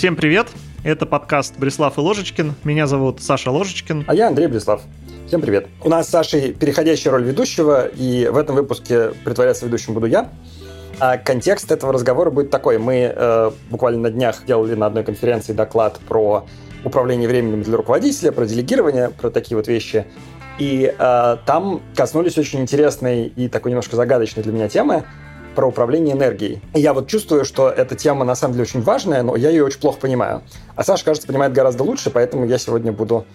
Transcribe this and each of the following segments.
Всем привет! Это подкаст «Брислав и Ложечкин». Меня зовут Саша Ложечкин. А я Андрей Брислав. Всем привет. У нас с Сашей переходящая роль ведущего, и в этом выпуске притворяться ведущим буду я. А контекст этого разговора будет такой. Мы э, буквально на днях делали на одной конференции доклад про управление временем для руководителя, про делегирование, про такие вот вещи. И э, там коснулись очень интересной и такой немножко загадочной для меня темы про управление энергией. И я вот чувствую, что эта тема на самом деле очень важная, но я ее очень плохо понимаю. А Саша, кажется, понимает гораздо лучше, поэтому я сегодня буду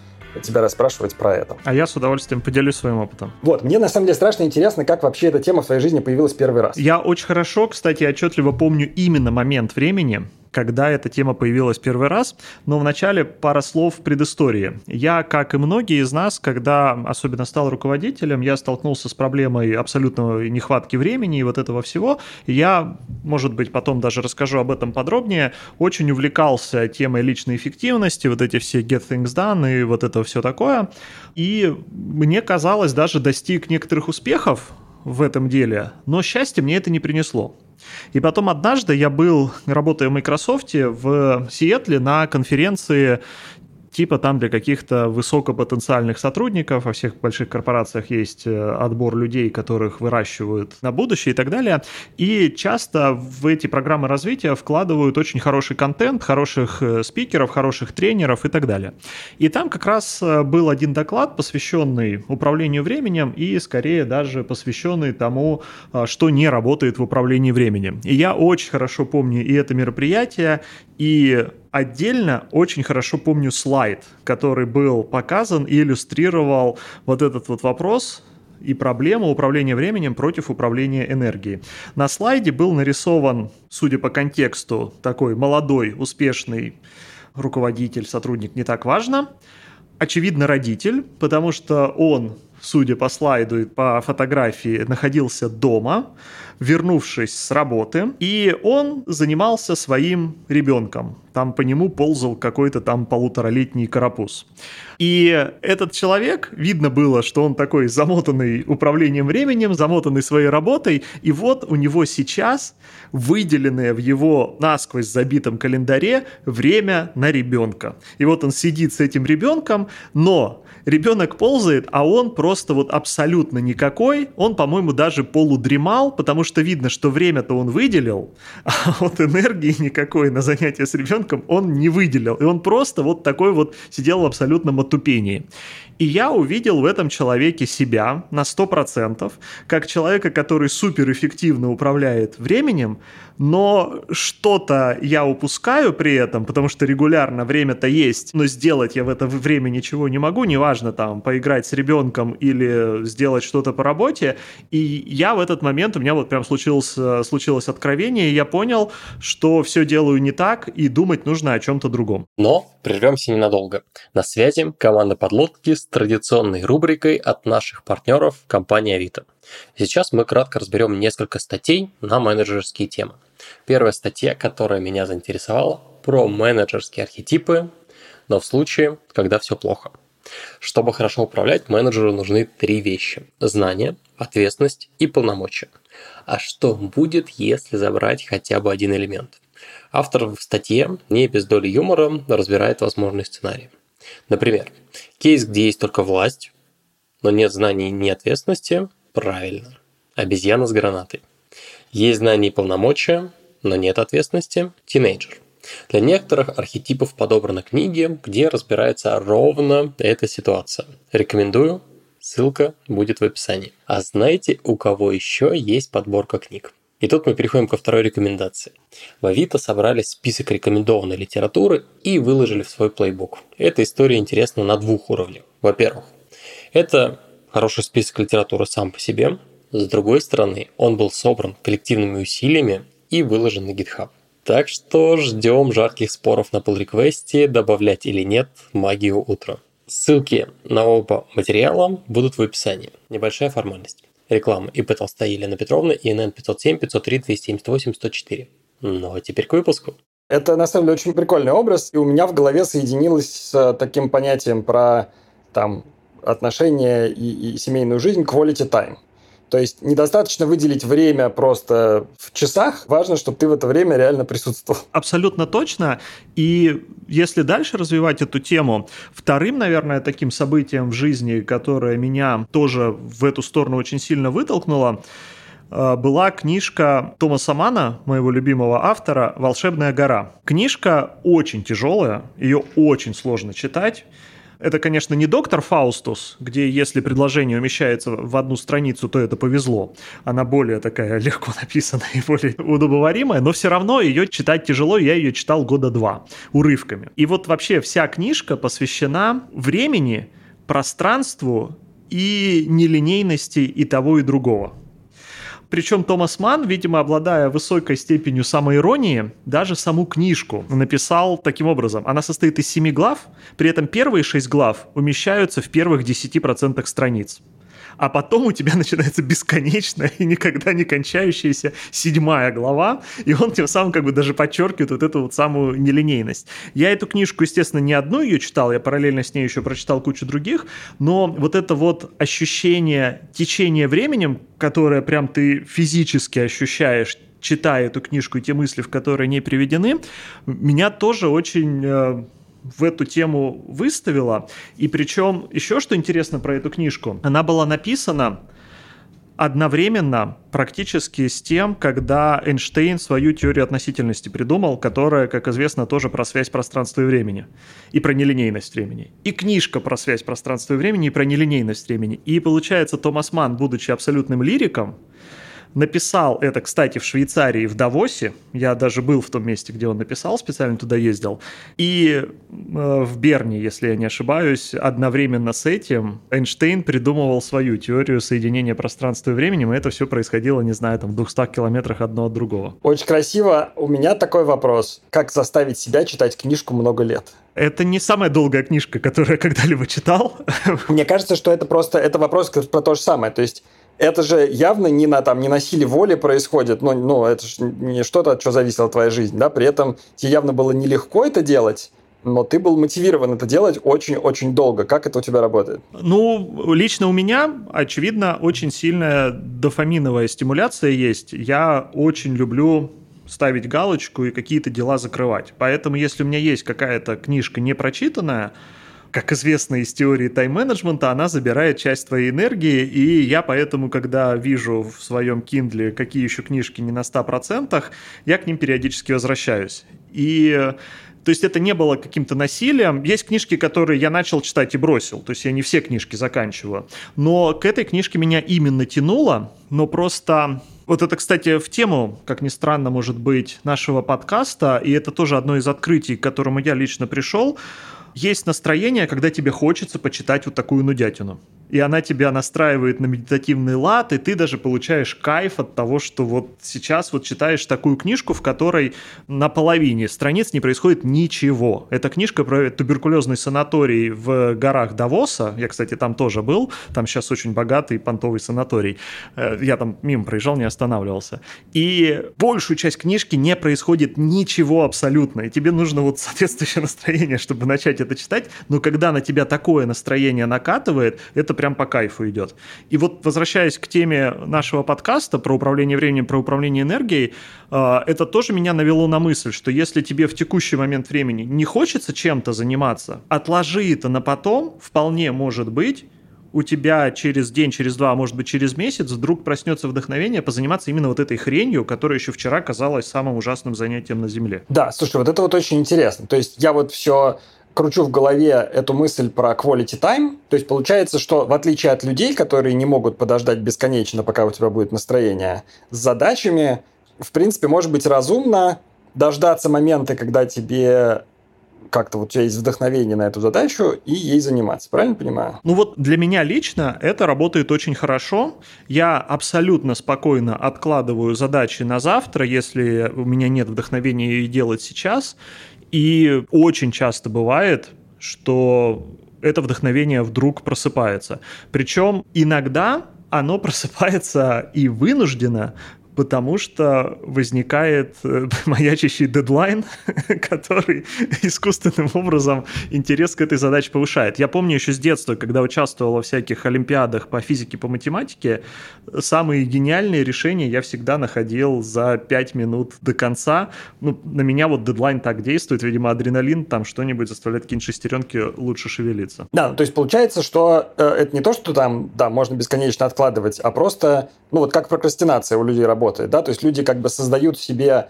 тебя расспрашивать про это. А я с удовольствием поделюсь своим опытом. Вот, мне на самом деле страшно интересно, как вообще эта тема в твоей жизни появилась первый раз. Я очень хорошо, кстати, отчетливо помню именно момент времени, когда эта тема появилась первый раз, но вначале пара слов предыстории. Я, как и многие из нас, когда особенно стал руководителем, я столкнулся с проблемой абсолютной нехватки времени и вот этого всего. Я, может быть, потом даже расскажу об этом подробнее, очень увлекался темой личной эффективности, вот эти все get things done и вот это все такое. И мне казалось, даже достиг некоторых успехов в этом деле, но счастье мне это не принесло. И потом однажды я был, работая в Microsoft, в Сиэтле на конференции типа там для каких-то высокопотенциальных сотрудников, во всех больших корпорациях есть э, отбор людей, которых выращивают на будущее и так далее. И часто в эти программы развития вкладывают очень хороший контент, хороших э, спикеров, хороших тренеров и так далее. И там как раз э, был один доклад, посвященный управлению временем и скорее даже посвященный тому, что не работает в управлении временем. И я очень хорошо помню и это мероприятие, и Отдельно очень хорошо помню слайд, который был показан и иллюстрировал вот этот вот вопрос, и проблему управления временем против управления энергией. На слайде был нарисован, судя по контексту, такой молодой, успешный руководитель, сотрудник, не так важно. Очевидно, родитель, потому что он, судя по слайду и по фотографии, находился дома вернувшись с работы, и он занимался своим ребенком. Там по нему ползал какой-то там полуторалетний карапуз. И этот человек, видно было, что он такой замотанный управлением временем, замотанный своей работой, и вот у него сейчас выделенное в его насквозь забитом календаре время на ребенка. И вот он сидит с этим ребенком, но ребенок ползает, а он просто вот абсолютно никакой, он, по-моему, даже полудремал, потому что видно, что время-то он выделил, а вот энергии никакой на занятие с ребенком он не выделил. И он просто вот такой вот сидел в абсолютном отупении. И я увидел в этом человеке себя на 100%, как человека, который суперэффективно управляет временем, но что-то я упускаю при этом, потому что регулярно время-то есть, но сделать я в это время ничего не могу, неважно там поиграть с ребенком или сделать что-то по работе. И я в этот момент, у меня вот прям случилось, случилось откровение, и я понял, что все делаю не так, и думать нужно о чем-то другом. Но прервемся ненадолго. На связи команда подлодки с традиционной рубрикой от наших партнеров компании Авито. Сейчас мы кратко разберем несколько статей на менеджерские темы. Первая статья, которая меня заинтересовала, про менеджерские архетипы, но в случае, когда все плохо. Чтобы хорошо управлять, менеджеру нужны три вещи. Знание, ответственность и полномочия. А что будет, если забрать хотя бы один элемент? Автор в статье не без доли юмора разбирает возможные сценарии. Например, кейс, где есть только власть, но нет знаний ни ответственности, правильно. Обезьяна с гранатой. Есть знания и полномочия, но нет ответственности – тинейджер. Для некоторых архетипов подобраны книги, где разбирается ровно эта ситуация. Рекомендую, ссылка будет в описании. А знаете, у кого еще есть подборка книг? И тут мы переходим ко второй рекомендации. В Авито собрали список рекомендованной литературы и выложили в свой плейбук. Эта история интересна на двух уровнях. Во-первых, это хороший список литературы сам по себе, с другой стороны, он был собран коллективными усилиями и выложен на GitHub. Так что ждем жарких споров на pull реквесте добавлять или нет магию утра. Ссылки на оба материала будут в описании. Небольшая формальность. Реклама ИП Толстая Елена Петровна, ИНН 507 503 278 104. Ну а теперь к выпуску. Это на самом деле очень прикольный образ, и у меня в голове соединилось с таким понятием про там отношения и, и семейную жизнь quality time. То есть недостаточно выделить время просто в часах, важно, чтобы ты в это время реально присутствовал. Абсолютно точно. И если дальше развивать эту тему, вторым, наверное, таким событием в жизни, которое меня тоже в эту сторону очень сильно вытолкнуло, э, была книжка Томаса Мана, моего любимого автора, «Волшебная гора». Книжка очень тяжелая, ее очень сложно читать. Это, конечно, не доктор Фаустус, где если предложение умещается в одну страницу, то это повезло. Она более такая легко написанная и более удобоваримая, но все равно ее читать тяжело, я ее читал года два урывками. И вот вообще вся книжка посвящена времени, пространству и нелинейности и того, и другого. Причем Томас Ман, видимо, обладая высокой степенью самоиронии, даже саму книжку написал таким образом. Она состоит из семи глав, при этом первые шесть глав умещаются в первых 10% страниц а потом у тебя начинается бесконечная и никогда не кончающаяся седьмая глава, и он тем самым как бы даже подчеркивает вот эту вот самую нелинейность. Я эту книжку, естественно, не одну ее читал, я параллельно с ней еще прочитал кучу других, но вот это вот ощущение течения временем, которое прям ты физически ощущаешь, читая эту книжку и те мысли, в которые не приведены, меня тоже очень э, в эту тему выставила. И причем еще что интересно про эту книжку, она была написана одновременно практически с тем, когда Эйнштейн свою теорию относительности придумал, которая, как известно, тоже про связь пространства и времени, и про нелинейность времени. И книжка про связь пространства и времени, и про нелинейность времени. И получается, Томас Ман, будучи абсолютным лириком, написал это, кстати, в Швейцарии, в Давосе. Я даже был в том месте, где он написал, специально туда ездил. И э, в Берне, если я не ошибаюсь, одновременно с этим Эйнштейн придумывал свою теорию соединения пространства и времени, и это все происходило, не знаю, там в 200 километрах одно от другого. Очень красиво. У меня такой вопрос. Как заставить себя читать книжку много лет? Это не самая долгая книжка, которую я когда-либо читал. Мне кажется, что это просто это вопрос про то же самое. То есть это же явно не на, там, не на силе воли происходит, но ну, это же не что-то, от чего зависела твоя жизнь, да, при этом тебе явно было нелегко это делать, но ты был мотивирован это делать очень-очень долго. Как это у тебя работает? Ну, лично у меня, очевидно, очень сильная дофаминовая стимуляция есть. Я очень люблю ставить галочку и какие-то дела закрывать. Поэтому, если у меня есть какая-то книжка непрочитанная, как известно из теории тайм-менеджмента, она забирает часть твоей энергии, и я поэтому, когда вижу в своем Kindle, какие еще книжки не на 100%, я к ним периодически возвращаюсь. И то есть это не было каким-то насилием. Есть книжки, которые я начал читать и бросил. То есть я не все книжки заканчиваю. Но к этой книжке меня именно тянуло. Но просто... Вот это, кстати, в тему, как ни странно, может быть, нашего подкаста. И это тоже одно из открытий, к которому я лично пришел есть настроение, когда тебе хочется почитать вот такую нудятину и она тебя настраивает на медитативный лад, и ты даже получаешь кайф от того, что вот сейчас вот читаешь такую книжку, в которой на половине страниц не происходит ничего. Это книжка про туберкулезный санаторий в горах Давоса. Я, кстати, там тоже был. Там сейчас очень богатый понтовый санаторий. Э, я там мимо проезжал, не останавливался. И большую часть книжки не происходит ничего абсолютно. И тебе нужно вот соответствующее настроение, чтобы начать это читать. Но когда на тебя такое настроение накатывает, это прям по кайфу идет. И вот возвращаясь к теме нашего подкаста про управление временем, про управление энергией, э, это тоже меня навело на мысль, что если тебе в текущий момент времени не хочется чем-то заниматься, отложи это на потом, вполне может быть, у тебя через день, через два, а может быть через месяц вдруг проснется вдохновение позаниматься именно вот этой хренью, которая еще вчера казалась самым ужасным занятием на Земле. Да, слушай, вот это вот очень интересно. То есть я вот все кручу в голове эту мысль про quality time. То есть получается, что в отличие от людей, которые не могут подождать бесконечно, пока у тебя будет настроение, с задачами, в принципе, может быть разумно дождаться момента, когда тебе как-то вот у тебя есть вдохновение на эту задачу и ей заниматься. Правильно понимаю? Ну вот для меня лично это работает очень хорошо. Я абсолютно спокойно откладываю задачи на завтра, если у меня нет вдохновения ее делать сейчас. И очень часто бывает, что это вдохновение вдруг просыпается. Причем иногда оно просыпается и вынуждено потому что возникает э, маячащий дедлайн, который искусственным образом интерес к этой задаче повышает. Я помню еще с детства, когда участвовал во всяких олимпиадах по физике, по математике, самые гениальные решения я всегда находил за 5 минут до конца. Ну, на меня вот дедлайн так действует, видимо, адреналин там что-нибудь заставляет какие-нибудь шестеренки лучше шевелиться. Да, то есть получается, что э, это не то, что там, да, можно бесконечно откладывать, а просто, ну вот как прокрастинация у людей работает, да, то есть люди как бы создают себе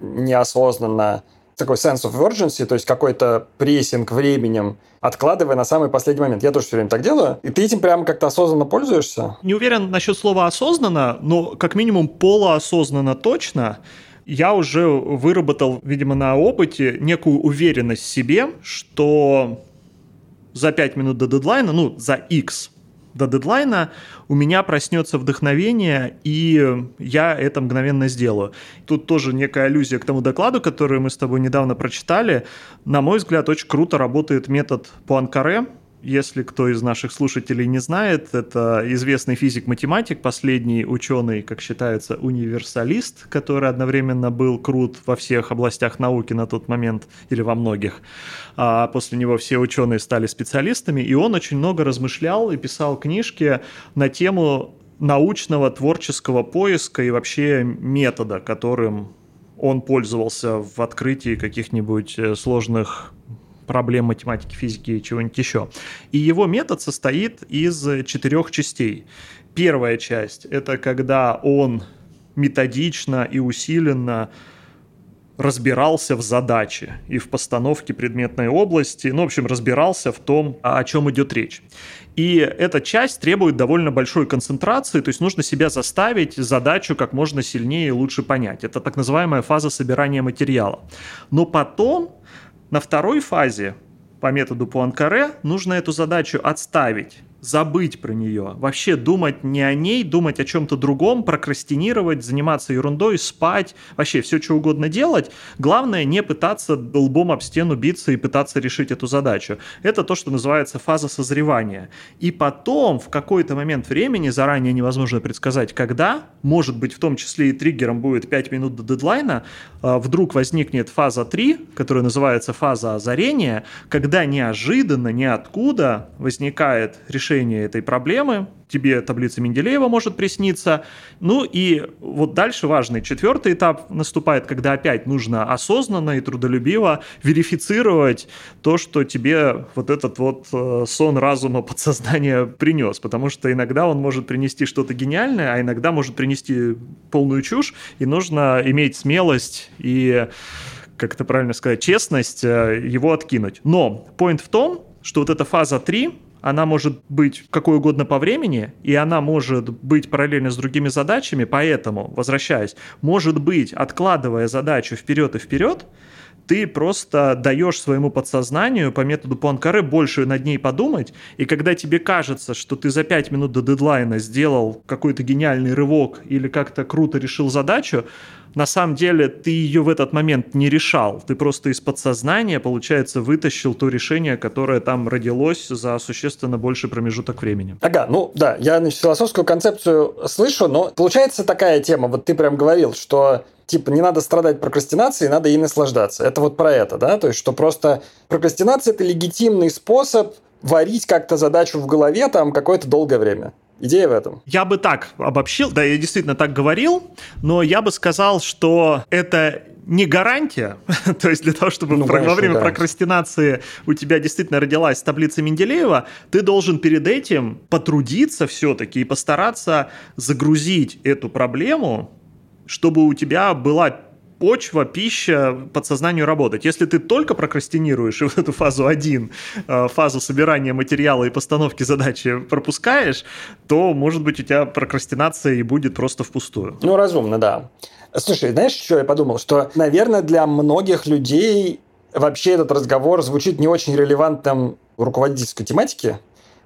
неосознанно такой sense of urgency, то есть какой-то прессинг временем, откладывая на самый последний момент. Я тоже все время так делаю. И ты этим прямо как-то осознанно пользуешься? Не уверен насчет слова осознанно, но как минимум полуосознанно точно. Я уже выработал, видимо, на опыте некую уверенность в себе, что за 5 минут до дедлайна, ну, за X до дедлайна у меня проснется вдохновение, и я это мгновенно сделаю. Тут тоже некая аллюзия к тому докладу, который мы с тобой недавно прочитали. На мой взгляд, очень круто работает метод Пуанкаре, если кто из наших слушателей не знает, это известный физик-математик, последний ученый, как считается, универсалист, который одновременно был крут во всех областях науки на тот момент, или во многих. А после него все ученые стали специалистами, и он очень много размышлял и писал книжки на тему научного творческого поиска и вообще метода, которым он пользовался в открытии каких-нибудь э, сложных проблем математики, физики и чего-нибудь еще. И его метод состоит из четырех частей. Первая часть – это когда он методично и усиленно разбирался в задаче и в постановке предметной области, ну, в общем, разбирался в том, о чем идет речь. И эта часть требует довольно большой концентрации, то есть нужно себя заставить задачу как можно сильнее и лучше понять. Это так называемая фаза собирания материала. Но потом на второй фазе по методу Пуанкаре нужно эту задачу отставить забыть про нее, вообще думать не о ней, думать о чем-то другом, прокрастинировать, заниматься ерундой, спать, вообще все что угодно делать. Главное не пытаться лбом об стену биться и пытаться решить эту задачу. Это то, что называется фаза созревания. И потом в какой-то момент времени, заранее невозможно предсказать, когда, может быть в том числе и триггером будет 5 минут до дедлайна, а, вдруг возникнет фаза 3, которая называется фаза озарения, когда неожиданно, ниоткуда возникает решение решение этой проблемы. Тебе таблица Менделеева может присниться. Ну и вот дальше важный четвертый этап наступает, когда опять нужно осознанно и трудолюбиво верифицировать то, что тебе вот этот вот э, сон разума подсознания принес. Потому что иногда он может принести что-то гениальное, а иногда может принести полную чушь, и нужно иметь смелость и как это правильно сказать, честность э, его откинуть. Но point в том, что вот эта фаза 3, она может быть какой угодно по времени, и она может быть параллельно с другими задачами, поэтому, возвращаясь, может быть, откладывая задачу вперед и вперед, ты просто даешь своему подсознанию по методу Пуанкаре больше над ней подумать, и когда тебе кажется, что ты за 5 минут до дедлайна сделал какой-то гениальный рывок или как-то круто решил задачу, на самом деле ты ее в этот момент не решал. Ты просто из подсознания, получается, вытащил то решение, которое там родилось за существенно больший промежуток времени. Ага, ну да, я значит, философскую концепцию слышу, но получается такая тема, вот ты прям говорил, что типа не надо страдать прокрастинацией, надо ей наслаждаться. Это вот про это, да? То есть, что просто прокрастинация – это легитимный способ варить как-то задачу в голове там какое-то долгое время. Идея в этом. Я бы так обобщил, да, я действительно так говорил, но я бы сказал, что это не гарантия, то есть для того, чтобы ну, конечно, во время да. прокрастинации у тебя действительно родилась таблица Менделеева, ты должен перед этим потрудиться все-таки и постараться загрузить эту проблему, чтобы у тебя была почва, пища подсознанию работать. Если ты только прокрастинируешь и вот эту фазу 1, э, фазу собирания материала и постановки задачи пропускаешь, то, может быть, у тебя прокрастинация и будет просто впустую. Ну, разумно, да. Слушай, знаешь, что я подумал? Что, наверное, для многих людей вообще этот разговор звучит не очень релевантным в руководительской тематике,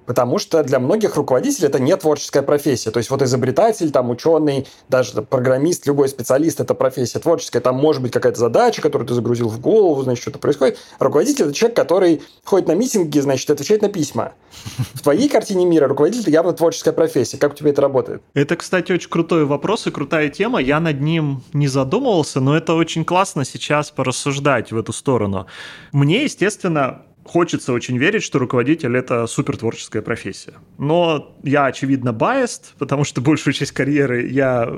Потому что для многих руководителей это не творческая профессия. То есть вот изобретатель, там ученый, даже программист, любой специалист – это профессия творческая. Там может быть какая-то задача, которую ты загрузил в голову, значит, что-то происходит. Руководитель – это человек, который ходит на митинги, значит, отвечает на письма. В твоей картине мира руководитель – это явно творческая профессия. Как у тебя это работает? Это, кстати, очень крутой вопрос и крутая тема. Я над ним не задумывался, но это очень классно сейчас порассуждать в эту сторону. Мне, естественно, хочется очень верить, что руководитель — это супер творческая профессия. Но я, очевидно, biased, потому что большую часть карьеры я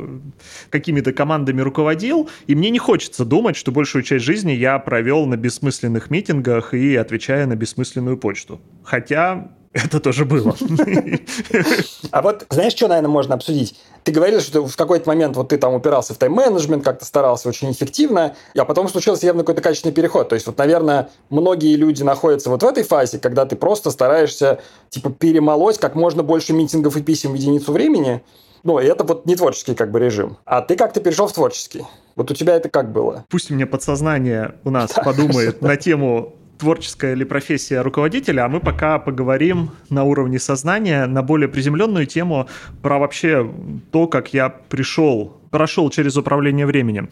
какими-то командами руководил, и мне не хочется думать, что большую часть жизни я провел на бессмысленных митингах и отвечая на бессмысленную почту. Хотя это тоже было. А вот знаешь, что, наверное, можно обсудить? Ты говорил, что в какой-то момент вот ты там упирался в тайм-менеджмент, как-то старался очень эффективно, а потом случился явно какой-то качественный переход. То есть вот, наверное, многие люди находятся вот в этой фазе, когда ты просто стараешься типа перемолоть как можно больше митингов и писем в единицу времени, ну, и это вот не творческий как бы режим. А ты как-то перешел в творческий. Вот у тебя это как было? Пусть мне подсознание у нас подумает на тему творческая ли профессия руководителя, а мы пока поговорим на уровне сознания на более приземленную тему про вообще то, как я пришел прошел через управление временем.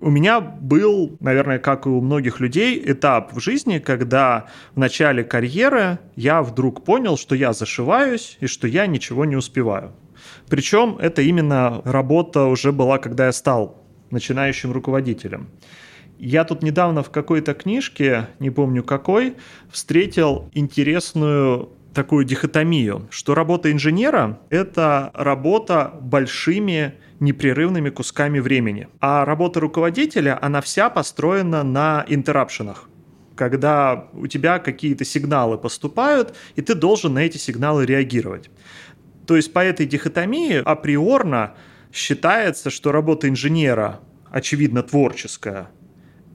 У меня был, наверное, как и у многих людей, этап в жизни, когда в начале карьеры я вдруг понял, что я зашиваюсь и что я ничего не успеваю. Причем это именно работа уже была, когда я стал начинающим руководителем. Я тут недавно в какой-то книжке, не помню какой, встретил интересную такую дихотомию, что работа инженера — это работа большими непрерывными кусками времени. А работа руководителя, она вся построена на интеррапшенах когда у тебя какие-то сигналы поступают, и ты должен на эти сигналы реагировать. То есть по этой дихотомии априорно считается, что работа инженера, очевидно, творческая,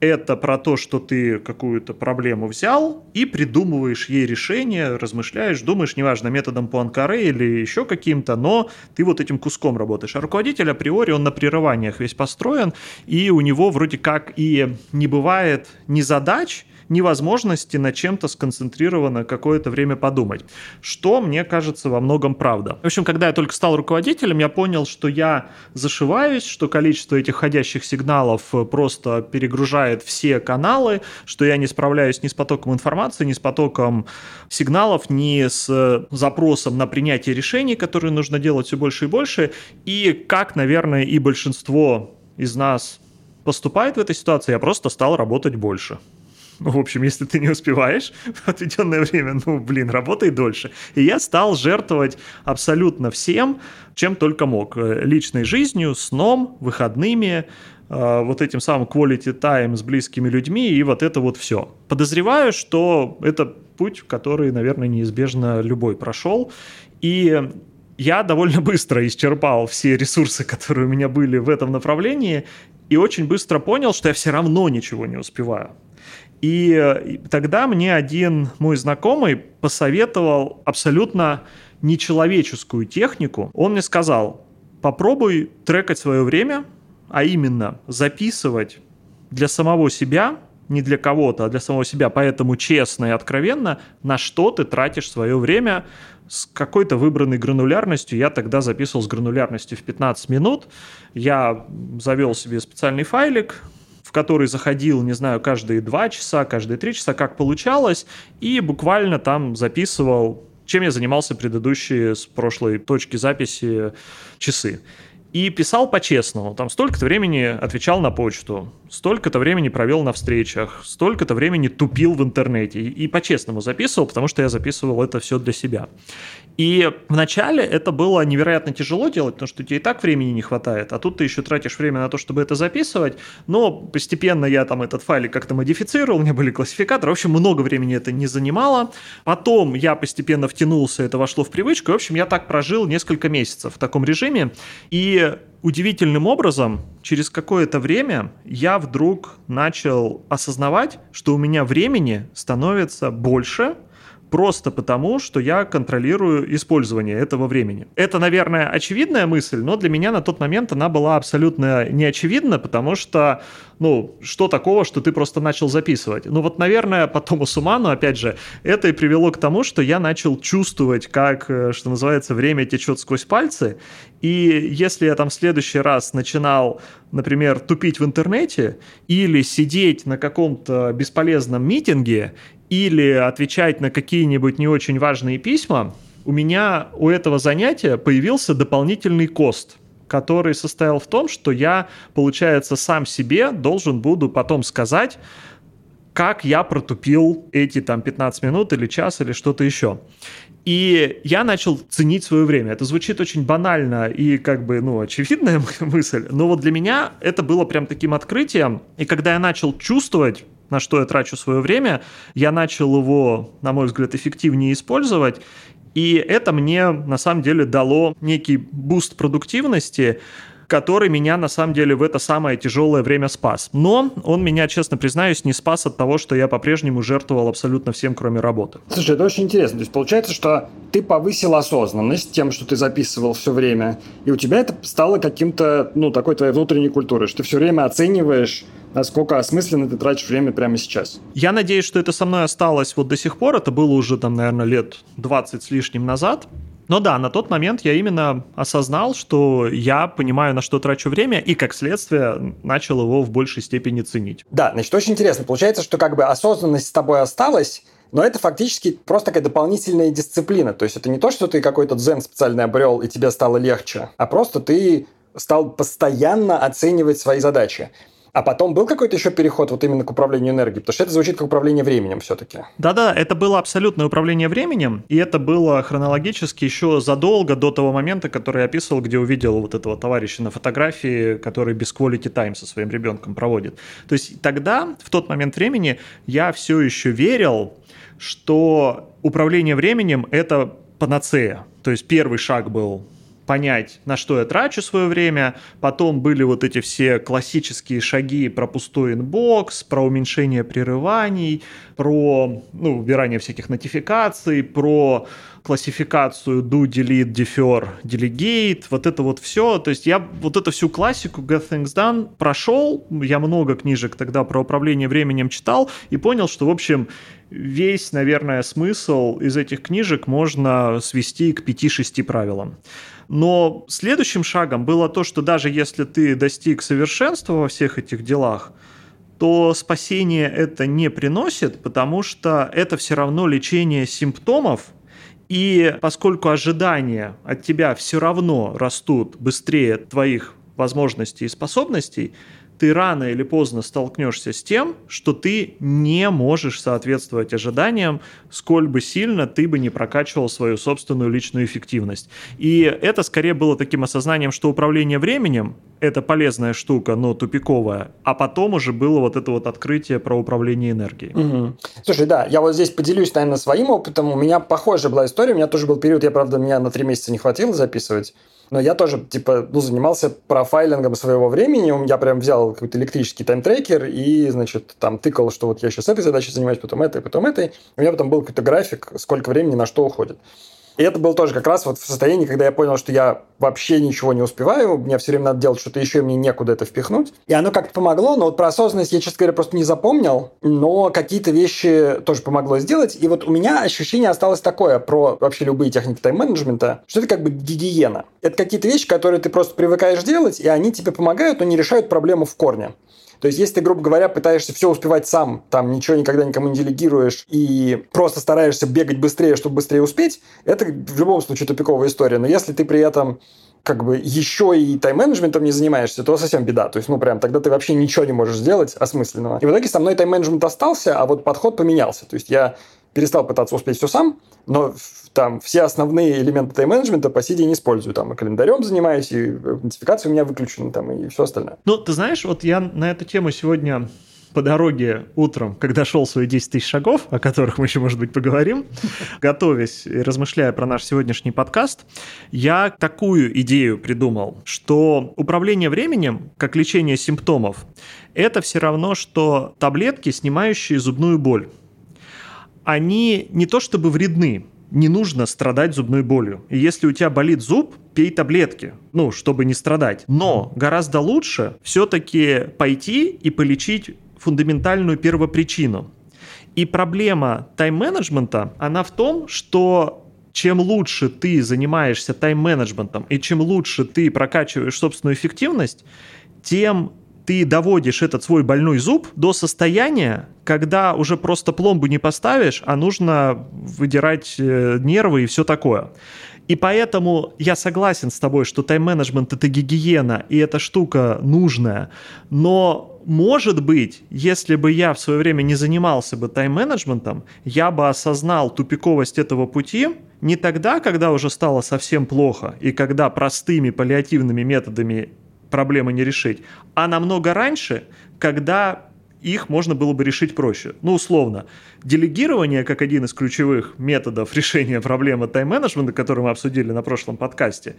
это про то, что ты какую-то проблему взял и придумываешь ей решение, размышляешь, думаешь, неважно, методом Пуанкаре или еще каким-то, но ты вот этим куском работаешь. А руководитель априори, он на прерываниях весь построен, и у него вроде как и не бывает ни задач, невозможности над чем-то сконцентрированно какое-то время подумать. Что, мне кажется, во многом правда. В общем, когда я только стал руководителем, я понял, что я зашиваюсь, что количество этих ходящих сигналов э, просто перегружает все каналы, что я не справляюсь ни с потоком информации, ни с потоком сигналов, ни с э, запросом на принятие решений, которые нужно делать все больше и больше. И как, наверное, и большинство из нас поступает в этой ситуации, я просто стал работать больше. Ну, в общем, если ты не успеваешь в отведенное время, ну, блин, работай дольше. И я стал жертвовать абсолютно всем, чем только мог. Э, личной жизнью, сном, выходными, э, вот этим самым quality time с близкими людьми и вот это вот все. Подозреваю, что это путь, который, наверное, неизбежно любой прошел. И я довольно быстро исчерпал все ресурсы, которые у меня были в этом направлении, и очень быстро понял, что я все равно ничего не успеваю. И тогда мне один мой знакомый посоветовал абсолютно нечеловеческую технику. Он мне сказал, попробуй трекать свое время, а именно записывать для самого себя, не для кого-то, а для самого себя, поэтому честно и откровенно, на что ты тратишь свое время с какой-то выбранной гранулярностью. Я тогда записывал с гранулярностью в 15 минут. Я завел себе специальный файлик, в который заходил, не знаю, каждые два часа, каждые три часа, как получалось, и буквально там записывал, чем я занимался предыдущие с прошлой точки записи часы. И писал по-честному. Там столько-то времени отвечал на почту, столько-то времени провел на встречах, столько-то времени тупил в интернете. И, по-честному записывал, потому что я записывал это все для себя. И вначале это было невероятно тяжело делать, потому что тебе и так времени не хватает, а тут ты еще тратишь время на то, чтобы это записывать. Но постепенно я там этот файлик как-то модифицировал, у меня были классификаторы. В общем, много времени это не занимало. Потом я постепенно втянулся, это вошло в привычку. И, в общем, я так прожил несколько месяцев в таком режиме. И удивительным образом, через какое-то время я вдруг начал осознавать, что у меня времени становится больше, просто потому, что я контролирую использование этого времени. Это, наверное, очевидная мысль, но для меня на тот момент она была абсолютно неочевидна, потому что ну, что такого, что ты просто начал записывать? Ну, вот, наверное, по Тому Суману, опять же, это и привело к тому, что я начал чувствовать, как, э, что называется, время течет сквозь пальцы, и если я там в следующий раз начинал, например, тупить в интернете или сидеть на каком-то бесполезном митинге, или отвечать на какие-нибудь не очень важные письма, у меня у этого занятия появился дополнительный кост – который состоял в том, что я, получается, сам себе должен буду потом сказать, как я протупил эти там 15 минут или час или что-то еще. И я начал ценить свое время. Это звучит очень банально и как бы, ну, очевидная мысль, но вот для меня это было прям таким открытием. И когда я начал чувствовать, на что я трачу свое время, я начал его, на мой взгляд, эффективнее использовать, и это мне на самом деле дало некий буст продуктивности, который меня на самом деле в это самое тяжелое время спас. Но он меня, честно признаюсь, не спас от того, что я по-прежнему жертвовал абсолютно всем, кроме работы. Слушай, это очень интересно. То есть получается, что ты повысил осознанность тем, что ты записывал все время, и у тебя это стало каким-то, ну, такой твоей внутренней культурой, что ты все время оцениваешь насколько осмысленно ты тратишь время прямо сейчас. Я надеюсь, что это со мной осталось вот до сих пор. Это было уже там, наверное, лет 20 с лишним назад. Но да, на тот момент я именно осознал, что я понимаю, на что трачу время, и как следствие начал его в большей степени ценить. Да, значит, очень интересно. Получается, что как бы осознанность с тобой осталась, но это фактически просто такая дополнительная дисциплина. То есть это не то, что ты какой-то дзен специально обрел, и тебе стало легче, а просто ты стал постоянно оценивать свои задачи. А потом был какой-то еще переход вот именно к управлению энергией? Потому что это звучит как управление временем все-таки. Да-да, это было абсолютное управление временем, и это было хронологически еще задолго до того момента, который я описывал, где увидел вот этого товарища на фотографии, который без quality time со своим ребенком проводит. То есть тогда, в тот момент времени, я все еще верил, что управление временем — это панацея. То есть первый шаг был понять, на что я трачу свое время. Потом были вот эти все классические шаги про пустой inbox, про уменьшение прерываний, про ну, убирание всяких нотификаций, про классификацию do, delete, defer, delegate, вот это вот все. То есть я вот эту всю классику Get Things Done прошел, я много книжек тогда про управление временем читал и понял, что, в общем, весь, наверное, смысл из этих книжек можно свести к 5-6 правилам. Но следующим шагом было то, что даже если ты достиг совершенства во всех этих делах, то спасение это не приносит, потому что это все равно лечение симптомов, и поскольку ожидания от тебя все равно растут быстрее твоих возможностей и способностей, ты рано или поздно столкнешься с тем, что ты не можешь соответствовать ожиданиям, сколь бы сильно ты бы не прокачивал свою собственную личную эффективность. И это скорее было таким осознанием, что управление временем — это полезная штука, но тупиковая, а потом уже было вот это вот открытие про управление энергией. Угу. Слушай, да, я вот здесь поделюсь, наверное, своим опытом. У меня похожая была история, у меня тоже был период, я, правда, меня на три месяца не хватило записывать, но я тоже, типа, ну, занимался профайлингом своего времени. Я прям взял какой-то электрический таймтрекер и, значит, там тыкал, что вот я сейчас этой задачей занимаюсь, потом этой, потом этой. У меня потом был какой-то график, сколько времени на что уходит. И это было тоже как раз вот в состоянии, когда я понял, что я вообще ничего не успеваю, мне все время надо делать что-то еще, мне некуда это впихнуть. И оно как-то помогло, но вот про осознанность я, честно говоря, просто не запомнил, но какие-то вещи тоже помогло сделать. И вот у меня ощущение осталось такое про вообще любые техники тайм-менеджмента, что это как бы гигиена. Это какие-то вещи, которые ты просто привыкаешь делать, и они тебе помогают, но не решают проблему в корне. То есть, если ты, грубо говоря, пытаешься все успевать сам, там ничего никогда никому не делегируешь и просто стараешься бегать быстрее, чтобы быстрее успеть, это в любом случае тупиковая история. Но если ты при этом как бы еще и тайм-менеджментом не занимаешься, то совсем беда. То есть, ну, прям, тогда ты вообще ничего не можешь сделать осмысленного. И в итоге со мной тайм-менеджмент остался, а вот подход поменялся. То есть, я перестал пытаться успеть все сам, но там все основные элементы тайм-менеджмента по сей день использую. Там и календарем занимаюсь, и нотификация у меня выключена, там, и все остальное. Ну, ты знаешь, вот я на эту тему сегодня по дороге утром, когда шел свои 10 тысяч шагов, о которых мы еще, может быть, поговорим, готовясь и размышляя про наш сегодняшний подкаст, я такую идею придумал, что управление временем, как лечение симптомов, это все равно, что таблетки, снимающие зубную боль они не то чтобы вредны, не нужно страдать зубной болью. И если у тебя болит зуб, пей таблетки, ну, чтобы не страдать. Но гораздо лучше все-таки пойти и полечить фундаментальную первопричину. И проблема тайм-менеджмента, она в том, что чем лучше ты занимаешься тайм-менеджментом и чем лучше ты прокачиваешь собственную эффективность, тем ты доводишь этот свой больной зуб до состояния, когда уже просто пломбу не поставишь, а нужно выдирать э, нервы и все такое. И поэтому я согласен с тобой, что тайм-менеджмент это гигиена, и эта штука нужная. Но, может быть, если бы я в свое время не занимался бы тайм-менеджментом, я бы осознал тупиковость этого пути не тогда, когда уже стало совсем плохо, и когда простыми паллиативными методами проблемы не решить, а намного раньше, когда их можно было бы решить проще. Ну, условно, делегирование, как один из ключевых методов решения проблемы тайм-менеджмента, который мы обсудили на прошлом подкасте,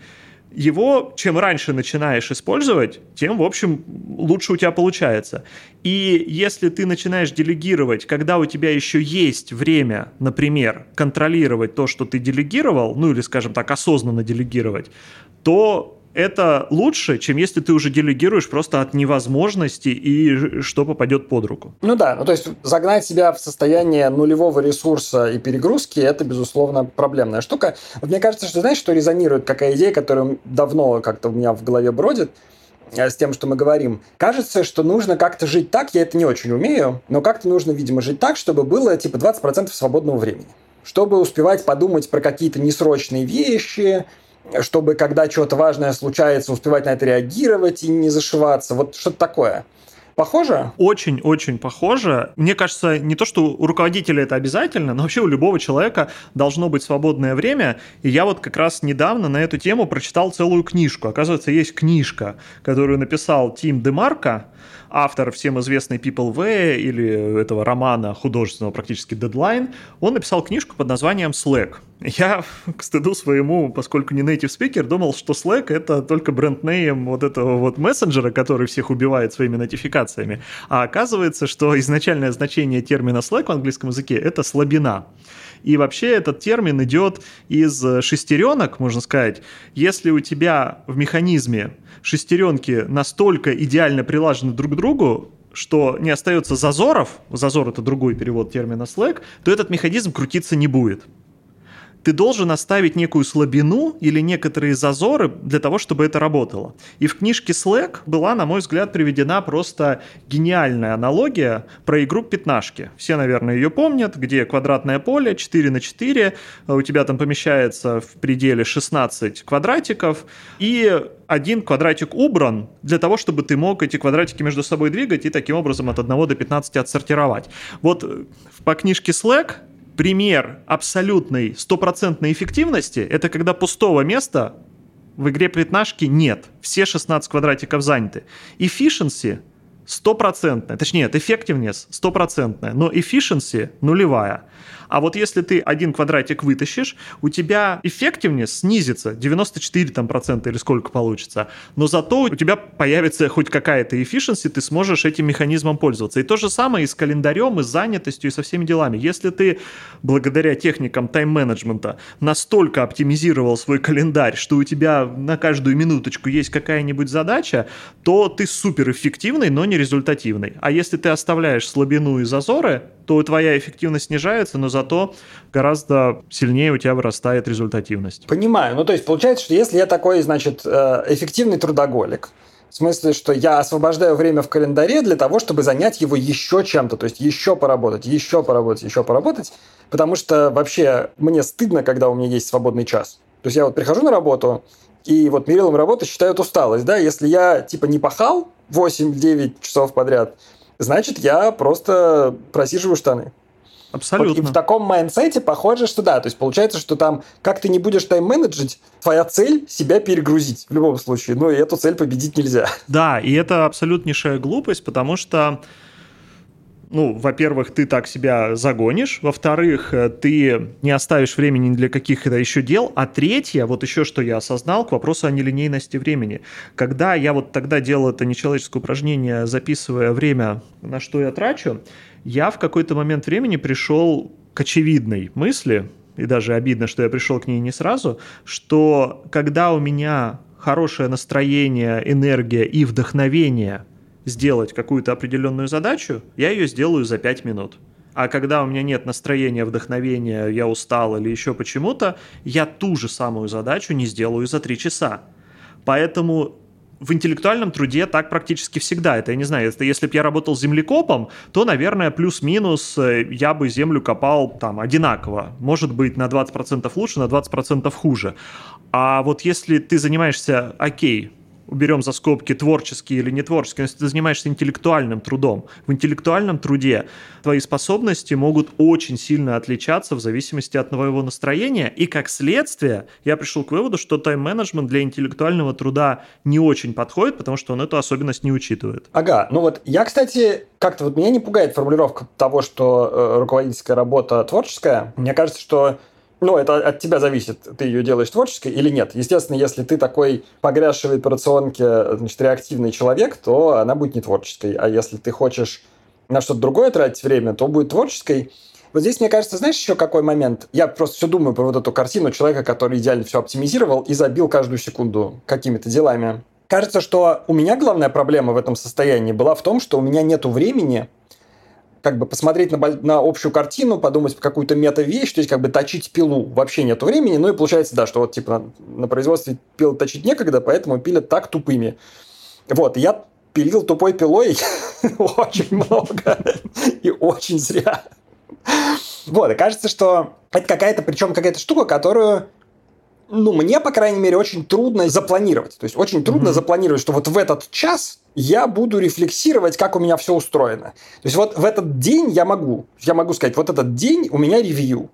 его чем раньше начинаешь использовать, тем, в общем, лучше у тебя получается. И если ты начинаешь делегировать, когда у тебя еще есть время, например, контролировать то, что ты делегировал, ну или, скажем так, осознанно делегировать, то это лучше, чем если ты уже делегируешь просто от невозможности и что попадет под руку. Ну да, ну то есть загнать себя в состояние нулевого ресурса и перегрузки – это, безусловно, проблемная штука. Вот мне кажется, что знаешь, что резонирует, какая идея, которая давно как-то у меня в голове бродит, э, с тем, что мы говорим. Кажется, что нужно как-то жить так, я это не очень умею, но как-то нужно, видимо, жить так, чтобы было типа 20% свободного времени. Чтобы успевать подумать про какие-то несрочные вещи, чтобы когда что-то важное случается, успевать на это реагировать и не зашиваться. Вот что-то такое. Похоже? Очень-очень похоже. Мне кажется, не то, что у руководителя это обязательно, но вообще у любого человека должно быть свободное время. И я вот как раз недавно на эту тему прочитал целую книжку. Оказывается, есть книжка, которую написал Тим Демарко, автор всем известной People Way или этого романа художественного практически Deadline, он написал книжку под названием Slack. Я, к стыду своему, поскольку не native speaker, думал, что Slack — это только бренд-нейм вот этого вот мессенджера, который всех убивает своими нотификациями. А оказывается, что изначальное значение термина Slack в английском языке — это слабина. И вообще этот термин идет из шестеренок, можно сказать. Если у тебя в механизме шестеренки настолько идеально прилажены друг к другу, что не остается зазоров, зазор это другой перевод термина Slack, то этот механизм крутиться не будет ты должен оставить некую слабину или некоторые зазоры для того, чтобы это работало. И в книжке Slack была, на мой взгляд, приведена просто гениальная аналогия про игру пятнашки. Все, наверное, ее помнят, где квадратное поле 4 на 4, у тебя там помещается в пределе 16 квадратиков, и один квадратик убран для того, чтобы ты мог эти квадратики между собой двигать и таким образом от 1 до 15 отсортировать. Вот по книжке Slack пример абсолютной стопроцентной эффективности – это когда пустого места в игре пятнашки нет. Все 16 квадратиков заняты. Efficiency стопроцентная, точнее, нет, effectiveness стопроцентная, но efficiency нулевая. А вот если ты один квадратик вытащишь, у тебя эффективность снизится 94 там, процента или сколько получится, но зато у тебя появится хоть какая-то efficiency, ты сможешь этим механизмом пользоваться. И то же самое и с календарем, и с занятостью, и со всеми делами. Если ты благодаря техникам тайм-менеджмента настолько оптимизировал свой календарь, что у тебя на каждую минуточку есть какая-нибудь задача, то ты суперэффективный, но не результативный. А если ты оставляешь слабину и зазоры, то твоя эффективность снижается, но зато гораздо сильнее у тебя вырастает результативность. Понимаю. Ну, то есть получается, что если я такой, значит, э, эффективный трудоголик, в смысле, что я освобождаю время в календаре для того, чтобы занять его еще чем-то, то есть еще поработать, еще поработать, еще поработать, потому что вообще мне стыдно, когда у меня есть свободный час. То есть я вот прихожу на работу, и вот мерилом работы считают усталость, да, если я типа не пахал 8-9 часов подряд, значит, я просто просиживаю штаны. Абсолютно. Вот, и в таком mindset е похоже, что да. То есть получается, что там, как ты не будешь тайм-менеджить, твоя цель себя перегрузить в любом случае. Ну и эту цель победить нельзя. Да, и это абсолютнейшая глупость, потому что ну, во-первых, ты так себя загонишь, во-вторых, э, ты не оставишь времени для каких-то еще дел, а третье, вот еще что я осознал, к вопросу о нелинейности времени. Когда я вот тогда делал это нечеловеческое упражнение, записывая время, на что я трачу, я в какой-то момент времени пришел к очевидной мысли, и даже обидно, что я пришел к ней не сразу, что когда у меня хорошее настроение, энергия и вдохновение сделать какую-то определенную задачу, я ее сделаю за 5 минут. А когда у меня нет настроения, вдохновения, я устал или еще почему-то, я ту же самую задачу не сделаю за 3 часа. Поэтому в интеллектуальном труде так практически всегда. Это, я не знаю, это если бы я работал землекопом, то, наверное, плюс-минус э, я бы землю копал там одинаково. Может быть, на 20% лучше, на 20% хуже. А вот если ты занимаешься, окей, уберем за скобки творческий или не творческий, если ты занимаешься интеллектуальным трудом, в интеллектуальном труде твои способности могут очень сильно отличаться в зависимости от твоего настроения, и как следствие я пришел к выводу, что тайм-менеджмент для интеллектуального труда не очень подходит, потому что он эту особенность не учитывает. Ага, ну вот я, кстати, как-то вот меня не пугает формулировка того, что э, руководительская работа творческая. Мне кажется, что ну, это от тебя зависит, ты ее делаешь творческой или нет. Естественно, если ты такой погрязший в операционке, значит, реактивный человек, то она будет не творческой. А если ты хочешь на что-то другое тратить время, то будет творческой. Вот здесь, мне кажется, знаешь еще какой момент? Я просто все думаю про вот эту картину человека, который идеально все оптимизировал и забил каждую секунду какими-то делами. Кажется, что у меня главная проблема в этом состоянии была в том, что у меня нет времени как бы посмотреть на, на общую картину, подумать какую-то мета-вещь, то есть как бы точить пилу вообще нету времени, ну и получается, да, что вот типа на, на производстве пил точить некогда, поэтому пилят так тупыми. Вот, я пилил тупой пилой очень много и очень зря. Вот, и кажется, что это какая-то, причем какая-то штука, которую ну, мне, по крайней мере, очень трудно запланировать. То есть очень трудно mm-hmm. запланировать, что вот в этот час я буду рефлексировать, как у меня все устроено. То есть вот в этот день я могу, я могу сказать, вот этот день у меня ревью.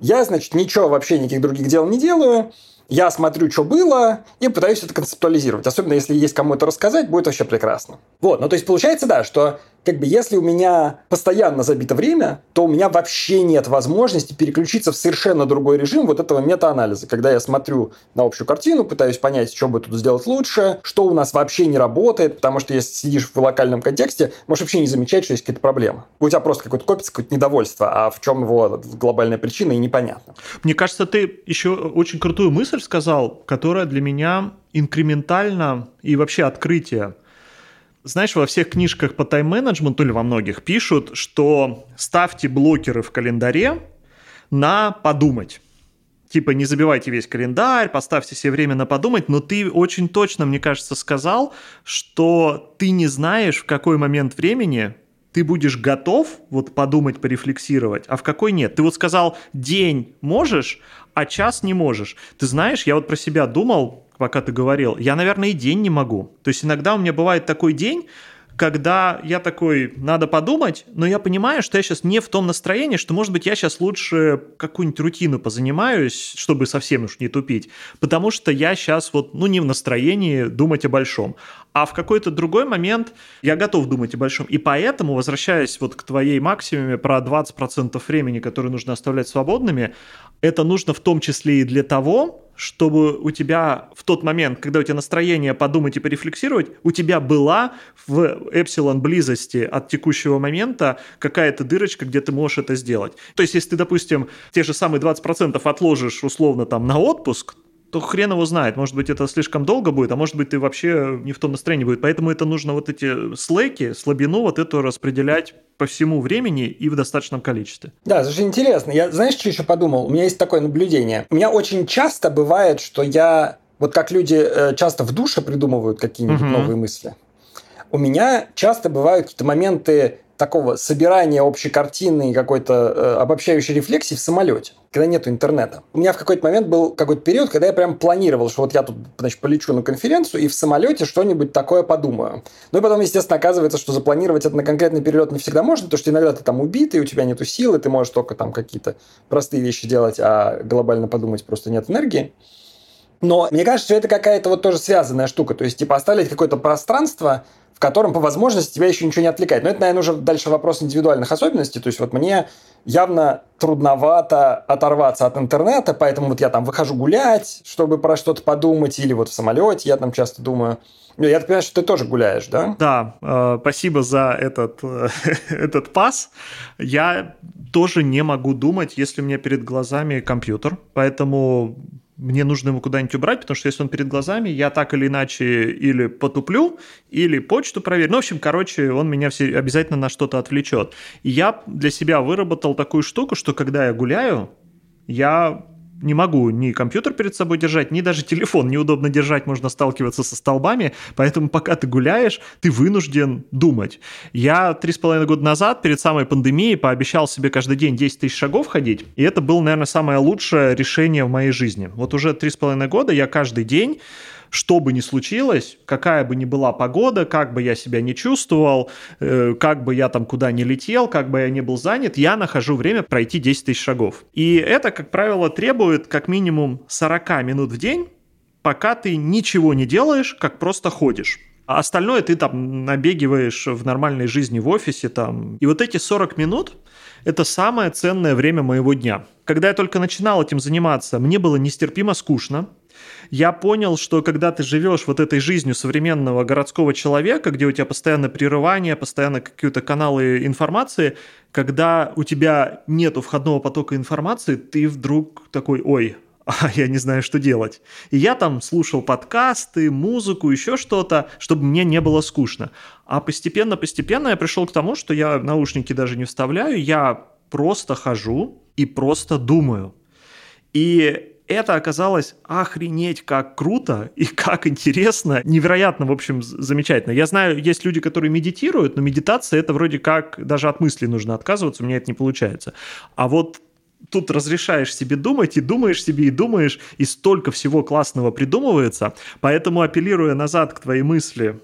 Я, значит, ничего вообще, никаких других дел не делаю. Я смотрю, что было, и пытаюсь это концептуализировать. Особенно, если есть кому это рассказать, будет вообще прекрасно. Вот, ну то есть получается, да, что как бы если у меня постоянно забито время, то у меня вообще нет возможности переключиться в совершенно другой режим вот этого мета-анализа, когда я смотрю на общую картину, пытаюсь понять, что бы тут сделать лучше, что у нас вообще не работает, потому что если сидишь в локальном контексте, можешь вообще не замечать, что есть какие-то проблемы. У тебя просто какой-то копится какое-то недовольство, а в чем его глобальная причина и непонятно. Мне кажется, ты еще очень крутую мысль сказал, которая для меня инкрементальна и вообще открытие знаешь, во всех книжках по тайм-менеджменту или во многих пишут, что ставьте блокеры в календаре на подумать. Типа не забивайте весь календарь, поставьте себе время на подумать, но ты очень точно, мне кажется, сказал, что ты не знаешь, в какой момент времени ты будешь готов вот подумать, порефлексировать, а в какой нет. Ты вот сказал, день можешь, а час не можешь. Ты знаешь, я вот про себя думал, пока ты говорил, я, наверное, и день не могу. То есть иногда у меня бывает такой день, когда я такой, надо подумать, но я понимаю, что я сейчас не в том настроении, что, может быть, я сейчас лучше какую-нибудь рутину позанимаюсь, чтобы совсем уж не тупить, потому что я сейчас вот, ну, не в настроении думать о большом. А в какой-то другой момент я готов думать о большом. И поэтому, возвращаясь вот к твоей максимуме про 20% времени, которые нужно оставлять свободными, это нужно в том числе и для того, чтобы у тебя в тот момент, когда у тебя настроение подумать и порефлексировать, у тебя была в эпсилон близости от текущего момента какая-то дырочка, где ты можешь это сделать. То есть, если ты, допустим, те же самые 20% отложишь условно там на отпуск, то хрен его знает. Может быть, это слишком долго будет, а может быть, ты вообще не в том настроении будет. Поэтому это нужно вот эти слэки, слабину вот эту распределять по всему времени и в достаточном количестве. Да, это же интересно. Я, знаешь, что еще подумал? У меня есть такое наблюдение. У меня очень часто бывает, что я... Вот как люди э, часто в душе придумывают какие-нибудь угу. новые мысли. У меня часто бывают какие-то моменты такого собирания общей картины и какой-то э, обобщающей рефлексии в самолете, когда нет интернета. У меня в какой-то момент был какой-то период, когда я прям планировал, что вот я тут, значит, полечу на конференцию и в самолете что-нибудь такое подумаю. Ну и потом, естественно, оказывается, что запланировать это на конкретный перелет не всегда можно, потому что иногда ты там убитый, у тебя нету силы, ты можешь только там какие-то простые вещи делать, а глобально подумать просто нет энергии. Но мне кажется, что это какая-то вот тоже связанная штука. То есть, типа, оставить какое-то пространство, в котором по возможности тебя еще ничего не отвлекает. Но это, наверное, уже дальше вопрос индивидуальных особенностей. То есть вот мне явно трудновато оторваться от интернета, поэтому вот я там выхожу гулять, чтобы про что-то подумать, или вот в самолете я там часто думаю. Я так понимаю, что ты тоже гуляешь, да? Да, э, спасибо за этот, э, этот пас. Я тоже не могу думать, если у меня перед глазами компьютер, поэтому мне нужно его куда-нибудь убрать, потому что если он перед глазами, я так или иначе или потуплю, или почту проверю. Ну, в общем, короче, он меня все обязательно на что-то отвлечет. И я для себя выработал такую штуку, что когда я гуляю, я не могу ни компьютер перед собой держать, ни даже телефон неудобно держать, можно сталкиваться со столбами, поэтому пока ты гуляешь, ты вынужден думать. Я три с половиной года назад, перед самой пандемией, пообещал себе каждый день 10 тысяч шагов ходить, и это было, наверное, самое лучшее решение в моей жизни. Вот уже три с половиной года я каждый день что бы ни случилось, какая бы ни была погода, как бы я себя не чувствовал, э, как бы я там куда ни летел, как бы я не был занят, я нахожу время пройти 10 тысяч шагов. И это, как правило, требует как минимум 40 минут в день, пока ты ничего не делаешь, как просто ходишь. А остальное ты там набегиваешь в нормальной жизни в офисе там. И вот эти 40 минут – это самое ценное время моего дня. Когда я только начинал этим заниматься, мне было нестерпимо скучно я понял, что когда ты живешь вот этой жизнью современного городского человека, где у тебя постоянно прерывания, постоянно какие-то каналы информации, когда у тебя нет входного потока информации, ты вдруг такой, ой, а я не знаю, что делать. И я там слушал подкасты, музыку, еще что-то, чтобы мне не было скучно. А постепенно-постепенно я пришел к тому, что я наушники даже не вставляю, я просто хожу и просто думаю. И это оказалось охренеть как круто и как интересно, невероятно, в общем, замечательно. Я знаю, есть люди, которые медитируют, но медитация это вроде как даже от мысли нужно отказываться, у меня это не получается. А вот тут разрешаешь себе думать и думаешь себе и думаешь, и столько всего классного придумывается. Поэтому, апеллируя назад к твоей мысли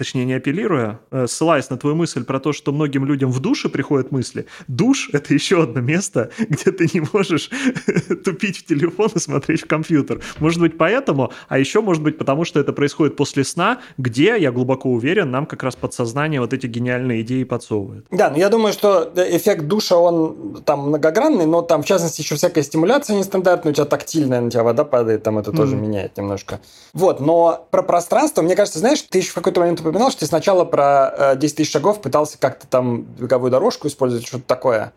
точнее не апеллируя, э, ссылаясь на твою мысль про то, что многим людям в душе приходят мысли, душ — это еще одно место, где ты не можешь тупить в телефон и смотреть в компьютер. Может быть поэтому, а еще может быть потому, что это происходит после сна, где, я глубоко уверен, нам как раз подсознание вот эти гениальные идеи подсовывает. Да, но я думаю, что эффект душа, он там многогранный, но там в частности еще всякая стимуляция нестандартная, у тебя тактильная, на тебя вода падает, там это mm. тоже меняет немножко. Вот, но про пространство, мне кажется, знаешь, ты еще в какой-то момент упоминал, что ты сначала про 10 э, тысяч шагов пытался как-то там беговую дорожку использовать, что-то такое.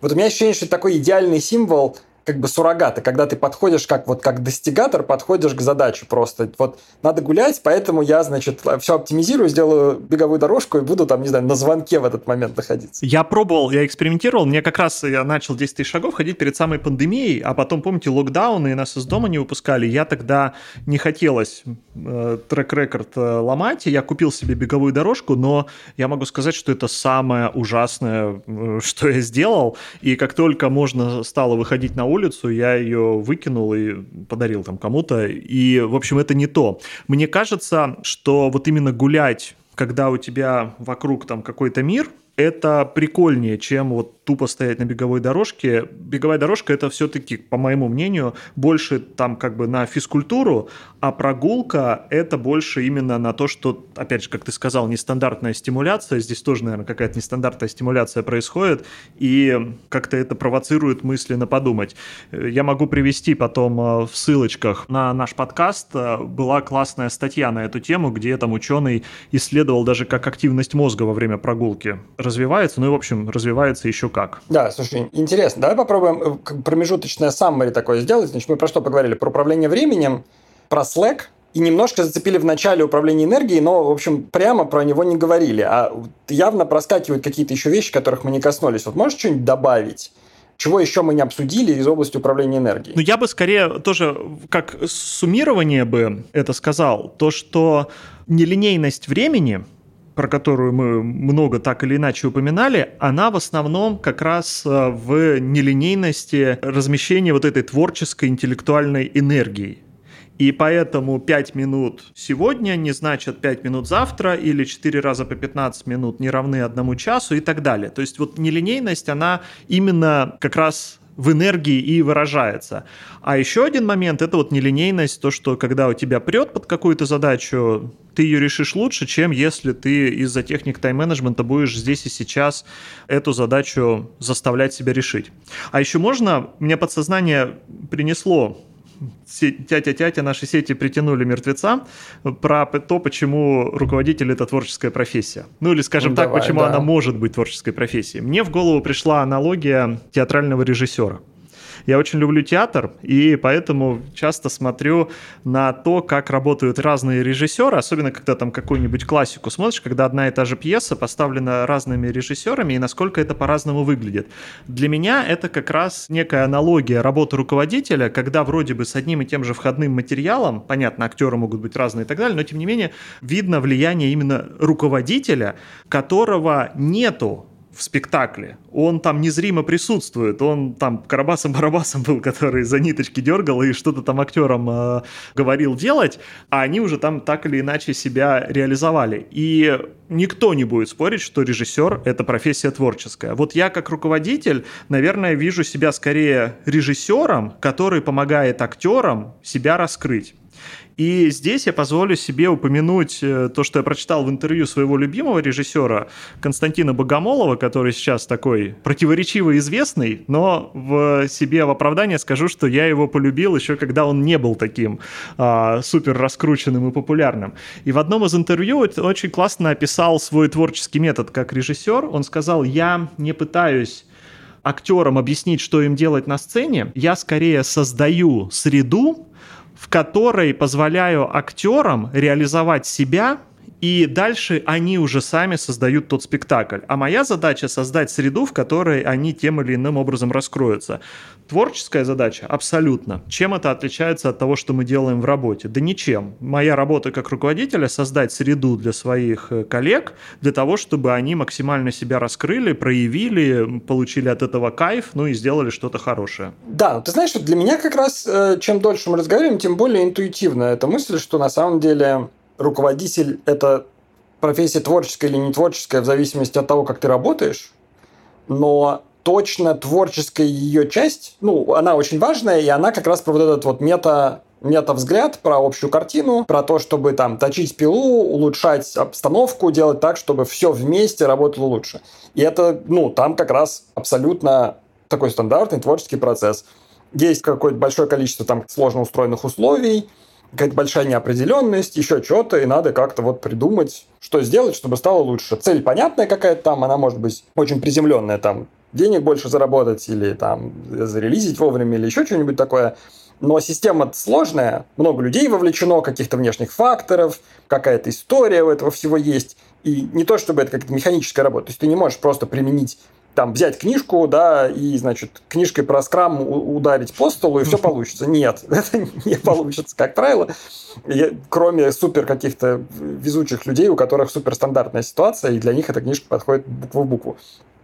Вот у меня ощущение, что это такой идеальный символ – как бы суррогаты, когда ты подходишь как вот как достигатор, подходишь к задаче просто. Вот надо гулять, поэтому я, значит, все оптимизирую, сделаю беговую дорожку и буду там, не знаю, на звонке в этот момент находиться. Я пробовал, я экспериментировал, мне как раз я начал 10 тысяч шагов ходить перед самой пандемией, а потом, помните, локдаун, и нас из дома не выпускали, я тогда не хотелось э, трек-рекорд э, ломать, я купил себе беговую дорожку, но я могу сказать, что это самое ужасное, э, что я сделал, и как только можно стало выходить на улицу, я ее выкинул и подарил там кому-то. И, в общем, это не то. Мне кажется, что вот именно гулять, когда у тебя вокруг там какой-то мир, это прикольнее, чем вот тупо стоять на беговой дорожке. Беговая дорожка это все-таки, по моему мнению, больше там как бы на физкультуру, а прогулка это больше именно на то, что, опять же, как ты сказал, нестандартная стимуляция. Здесь тоже, наверное, какая-то нестандартная стимуляция происходит, и как-то это провоцирует мысли на подумать. Я могу привести потом э, в ссылочках на наш подкаст. Э, была классная статья на эту тему, где там ученый исследовал даже как активность мозга во время прогулки развивается, ну и, в общем, развивается еще как. Да, слушай, интересно. Давай попробуем э, промежуточное саммари такое сделать. Значит, мы про что поговорили? Про управление временем, про Slack, и немножко зацепили в начале управления энергией, но, в общем, прямо про него не говорили. А явно проскакивают какие-то еще вещи, которых мы не коснулись. Вот можешь что-нибудь добавить? Чего еще мы не обсудили из области управления энергией? Ну, я бы скорее тоже как суммирование бы это сказал. То, что нелинейность времени – про которую мы много так или иначе упоминали, она в основном как раз э, в нелинейности размещения вот этой творческой интеллектуальной энергии. И поэтому 5 минут сегодня не значит 5 минут завтра, или 4 раза по 15 минут не равны одному часу и так далее. То есть вот нелинейность, она именно как раз в энергии и выражается. А еще один момент – это вот нелинейность, то, что когда у тебя прет под какую-то задачу, ты ее решишь лучше, чем если ты из-за техник тайм-менеджмента будешь здесь и сейчас эту задачу заставлять себя решить. А еще можно, мне подсознание принесло тятя-тятя наши сети притянули мертвеца про то, почему руководитель это творческая профессия. Ну или, скажем ну, так, давай, почему да. она может быть творческой профессией. Мне в голову пришла аналогия театрального режиссера. Я очень люблю театр, и поэтому часто смотрю на то, как работают разные режиссеры, особенно когда там какую-нибудь классику смотришь, когда одна и та же пьеса поставлена разными режиссерами, и насколько это по-разному выглядит. Для меня это как раз некая аналогия работы руководителя, когда вроде бы с одним и тем же входным материалом, понятно, актеры могут быть разные и так далее, но тем не менее видно влияние именно руководителя, которого нету в спектакле. Он там незримо присутствует. Он там Карабасом-Барабасом был, который за ниточки дергал и что-то там актерам э, говорил делать, а они уже там так или иначе себя реализовали. И никто не будет спорить, что режиссер — это профессия творческая. Вот я как руководитель, наверное, вижу себя скорее режиссером, который помогает актерам себя раскрыть. И здесь я позволю себе упомянуть э, то, что я прочитал в интервью своего любимого режиссера Константина Богомолова, который сейчас такой противоречиво известный, но в себе в оправдание скажу, что я его полюбил еще когда он не был таким а, супер раскрученным и популярным. И в одном из интервью очень классно описал свой творческий метод как режиссер. Он сказал, я не пытаюсь актерам объяснить, что им делать на сцене, я скорее создаю среду, в которой позволяю актерам реализовать себя и дальше они уже сами создают тот спектакль. А моя задача создать среду, в которой они тем или иным образом раскроются. Творческая задача абсолютно. Чем это отличается от того, что мы делаем в работе? Да ничем. Моя работа как руководителя создать среду для своих э, коллег, для того, чтобы они максимально себя раскрыли, проявили, получили от этого кайф, ну и сделали что-то хорошее. Да, ты знаешь, для меня как раз э, чем дольше мы разговариваем, тем более интуитивно эта мысль, что на самом деле руководитель – это профессия творческая или не творческая в зависимости от того, как ты работаешь, но точно творческая ее часть, ну, она очень важная, и она как раз про вот этот вот мета мета-взгляд про общую картину, про то, чтобы там точить пилу, улучшать обстановку, делать так, чтобы все вместе работало лучше. И это, ну, там как раз абсолютно такой стандартный творческий процесс. Есть какое-то большое количество там сложно устроенных условий, какая-то большая неопределенность, еще что-то, и надо как-то вот придумать, что сделать, чтобы стало лучше. Цель понятная какая-то там, она может быть очень приземленная, там, денег больше заработать или там зарелизить вовремя или еще что-нибудь такое. Но система сложная, много людей вовлечено, каких-то внешних факторов, какая-то история у этого всего есть. И не то, чтобы это как-то механическая работа. То есть ты не можешь просто применить там взять книжку, да, и, значит, книжкой про скрам ударить по столу, и все получится. Нет, это не получится, как правило. Кроме супер каких-то везучих людей, у которых суперстандартная ситуация, и для них эта книжка подходит букву в букву.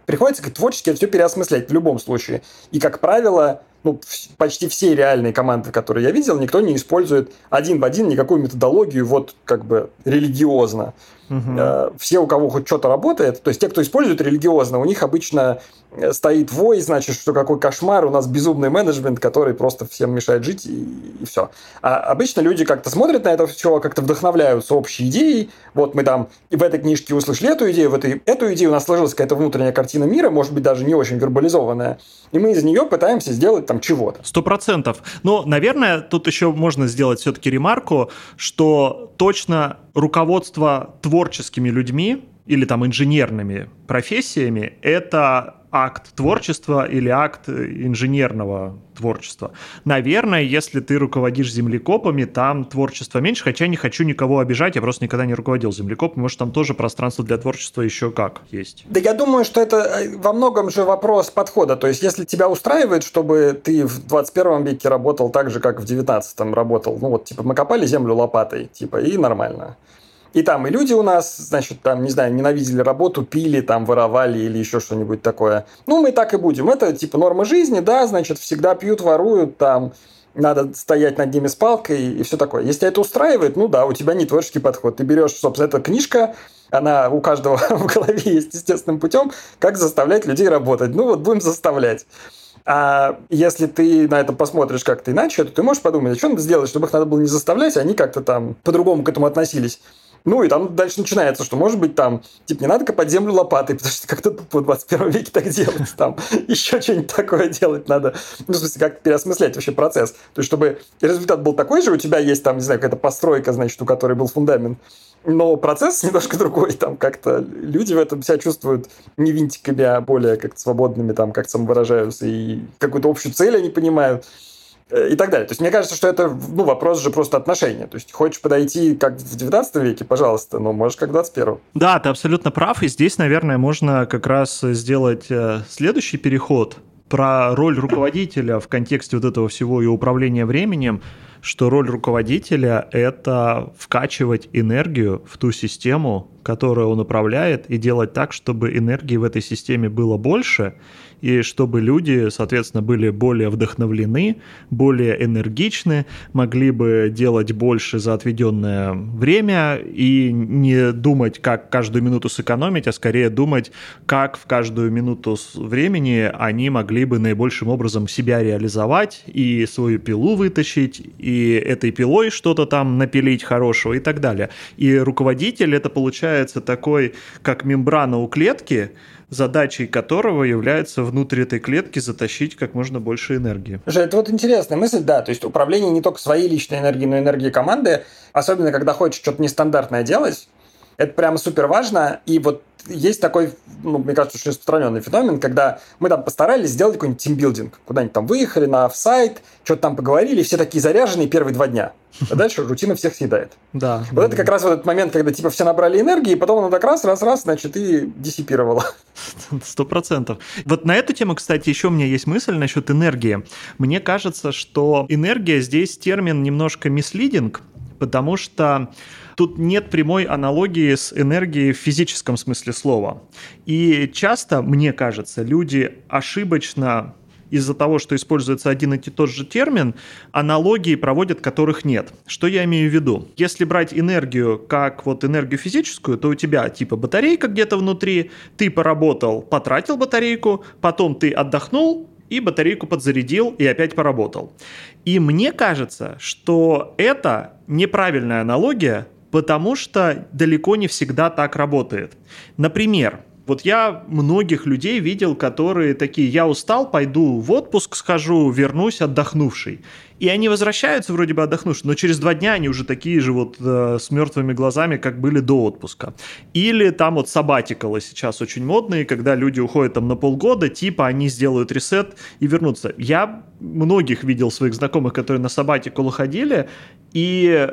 Приходится как творчески все переосмыслять в любом случае. И, как правило, ну, почти все реальные команды, которые я видел, никто не использует один в один никакую методологию вот как бы религиозно. Угу. Все, у кого хоть что-то работает, то есть те, кто использует религиозно, у них обычно э, стоит вой, значит, что какой кошмар, у нас безумный менеджмент, который просто всем мешает жить, и, и все. А обычно люди как-то смотрят на это все, как-то вдохновляются общей идеей. Вот мы там в этой книжке услышали эту идею, в этой, эту идею у нас сложилась какая-то внутренняя картина мира, может быть, даже не очень вербализованная. И мы из нее пытаемся сделать там чего-то. Сто процентов. Но, наверное, тут еще можно сделать все-таки ремарку, что точно руководство творческими людьми или там инженерными профессиями – это акт творчества или акт инженерного творчества. Наверное, если ты руководишь землекопами, там творчества меньше, хотя не хочу никого обижать, я просто никогда не руководил землекопами, может, там тоже пространство для творчества еще как есть. Да я думаю, что это э, во многом же вопрос подхода, то есть если тебя устраивает, чтобы ты в 21 веке работал так же, как в 19 работал, ну вот, типа, мы копали землю лопатой, типа, и нормально. И там и люди у нас, значит, там, не знаю, ненавидели работу, пили, там, воровали или еще что-нибудь такое. Ну, мы так и будем. Это, типа, норма жизни, да, значит, всегда пьют, воруют, там, надо стоять над ними с палкой и все такое. Если это устраивает, ну да, у тебя не творческий подход. Ты берешь, собственно, эта книжка, она у каждого в голове есть естественным путем, как заставлять людей работать. Ну вот будем заставлять. А если ты на это посмотришь как-то иначе, то ты можешь подумать, а что надо сделать, чтобы их надо было не заставлять, а они как-то там по-другому к этому относились. Ну, и там дальше начинается, что, может быть, там, типа, не надо копать землю лопатой, потому что как-то в 21 веке так делать, там, еще что-нибудь такое делать надо. Ну, в смысле, как переосмыслять вообще процесс. То есть, чтобы результат был такой же, у тебя есть там, не знаю, какая-то постройка, значит, у которой был фундамент, но процесс немножко другой, там как-то люди в этом себя чувствуют не винтиками, а более как-то свободными, там как самовыражаются, и какую-то общую цель они понимают. И так далее. То есть мне кажется, что это ну, вопрос же просто отношения. То есть хочешь подойти как в 19 веке, пожалуйста, но можешь как в 21. Да, ты абсолютно прав. И здесь, наверное, можно как раз сделать э, следующий переход про роль руководителя в контексте вот этого всего и управления временем, что роль руководителя – это вкачивать энергию в ту систему, которую он управляет, и делать так, чтобы энергии в этой системе было больше – и чтобы люди, соответственно, были более вдохновлены, более энергичны, могли бы делать больше за отведенное время и не думать, как каждую минуту сэкономить, а скорее думать, как в каждую минуту времени они могли бы наибольшим образом себя реализовать и свою пилу вытащить, и этой пилой что-то там напилить хорошего и так далее. И руководитель это получается такой, как мембрана у клетки, задачей которого является внутрь этой клетки затащить как можно больше энергии. Слушай, это вот интересная мысль, да, то есть управление не только своей личной энергией, но и энергией команды, особенно когда хочешь что-то нестандартное делать, это прямо супер важно. И вот есть такой, ну, мне кажется, очень распространенный феномен, когда мы там постарались сделать какой-нибудь тимбилдинг. Куда-нибудь там выехали на офсайт, что-то там поговорили, все такие заряженные первые два дня. А дальше рутина всех съедает. Да. Вот это как раз вот этот момент, когда типа все набрали энергии, и потом оно так раз, раз, раз, значит, и диссипировало. Сто процентов. Вот на эту тему, кстати, еще у меня есть мысль насчет энергии. Мне кажется, что энергия здесь термин немножко мислидинг, потому что тут нет прямой аналогии с энергией в физическом смысле слова. И часто, мне кажется, люди ошибочно из-за того, что используется один и тот же термин, аналогии проводят, которых нет. Что я имею в виду? Если брать энергию как вот энергию физическую, то у тебя типа батарейка где-то внутри, ты поработал, потратил батарейку, потом ты отдохнул, и батарейку подзарядил и опять поработал. И мне кажется, что это неправильная аналогия, потому что далеко не всегда так работает. Например, вот я многих людей видел, которые такие, я устал, пойду в отпуск схожу, вернусь отдохнувший. И они возвращаются вроде бы отдохнувшие, но через два дня они уже такие же вот э, с мертвыми глазами, как были до отпуска. Или там вот сабатикалы сейчас очень модные, когда люди уходят там на полгода, типа они сделают ресет и вернутся. Я многих видел своих знакомых, которые на сабатикал уходили, и,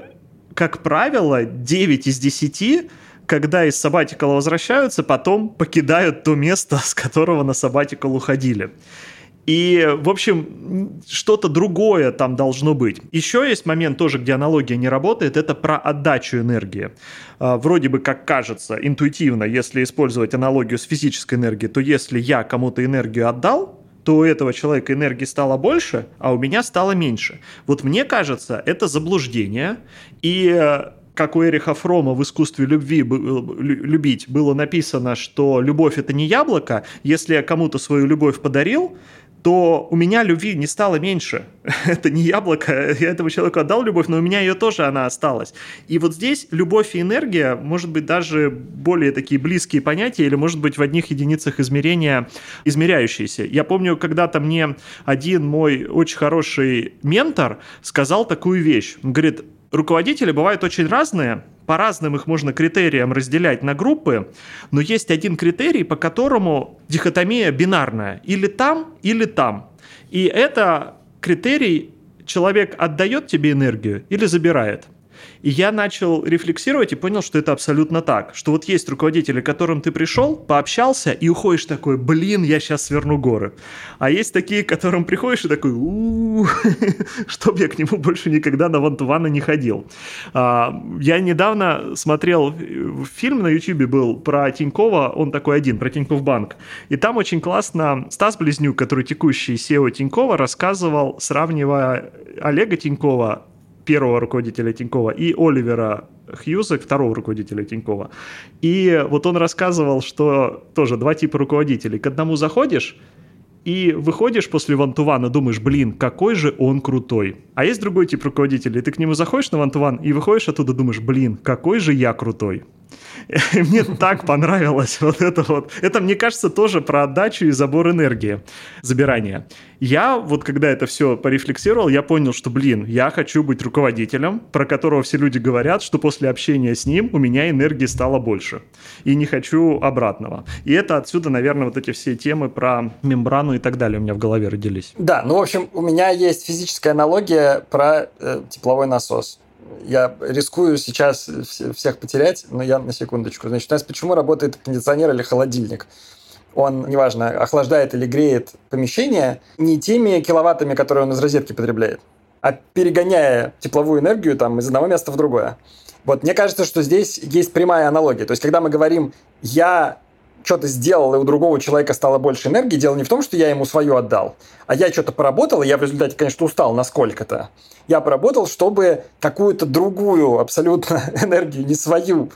как правило, 9 из 10 когда из Sabbatical возвращаются, потом покидают то место, с которого на Sabbatical уходили. И, в общем, что-то другое там должно быть. Еще есть момент тоже, где аналогия не работает, это про отдачу энергии. А, вроде бы, как кажется, интуитивно, если использовать аналогию с физической энергией, то если я кому-то энергию отдал, то у этого человека энергии стало больше, а у меня стало меньше. Вот мне кажется, это заблуждение, и э, как у Эриха Фрома в искусстве любви любить было написано, что любовь это не яблоко, если я кому-то свою любовь подарил, то у меня любви не стало меньше. это не яблоко, я этому человеку отдал любовь, но у меня ее тоже она осталась. И вот здесь любовь и энергия, может быть, даже более такие близкие понятия, или, может быть, в одних единицах измерения измеряющиеся. Я помню, когда-то мне один мой очень хороший ментор сказал такую вещь. Он говорит, руководители бывают очень разные, по разным их можно критериям разделять на группы, но есть один критерий, по которому дихотомия бинарная. Или там, или там. И это критерий человек отдает тебе энергию или забирает. И я начал рефлексировать и понял, что это абсолютно так. Что вот есть руководители, к которым ты пришел, пообщался и уходишь такой, блин, я сейчас сверну горы. А есть такие, к которым приходишь и такой, чтоб я к нему больше никогда на вантувана не ходил. А, я недавно смотрел фильм на YouTube был про Тинькова, он такой один, про Тиньков банк. И там очень классно Стас Близнюк, который текущий SEO Тинькова, рассказывал, сравнивая Олега Тинькова первого руководителя Тинькова, и Оливера Хьюза, второго руководителя Тинькова. И вот он рассказывал, что тоже два типа руководителей. К одному заходишь, и выходишь после вантувана, думаешь, блин, какой же он крутой. А есть другой тип руководителя, и ты к нему заходишь на вантуван и выходишь оттуда, думаешь, блин, какой же я крутой. Мне так понравилось вот это вот. Это, мне кажется, тоже про отдачу и забор энергии, забирание. Я вот когда это все порефлексировал, я понял, что, блин, я хочу быть руководителем, про которого все люди говорят, что после общения с ним у меня энергии стало больше. И не хочу обратного. И это отсюда, наверное, вот эти все темы про мембрану и так далее у меня в голове родились. Да, ну, в общем, у меня есть физическая аналогия про э, тепловой насос я рискую сейчас всех потерять, но я на секундочку. Значит, у нас почему работает кондиционер или холодильник? Он, неважно, охлаждает или греет помещение не теми киловаттами, которые он из розетки потребляет, а перегоняя тепловую энергию там, из одного места в другое. Вот мне кажется, что здесь есть прямая аналогия. То есть, когда мы говорим «я что-то сделал, и у другого человека стало больше энергии, дело не в том, что я ему свою отдал, а я что-то поработал, и я в результате, конечно, устал насколько-то. Я поработал, чтобы какую-то другую абсолютно энергию, не свою,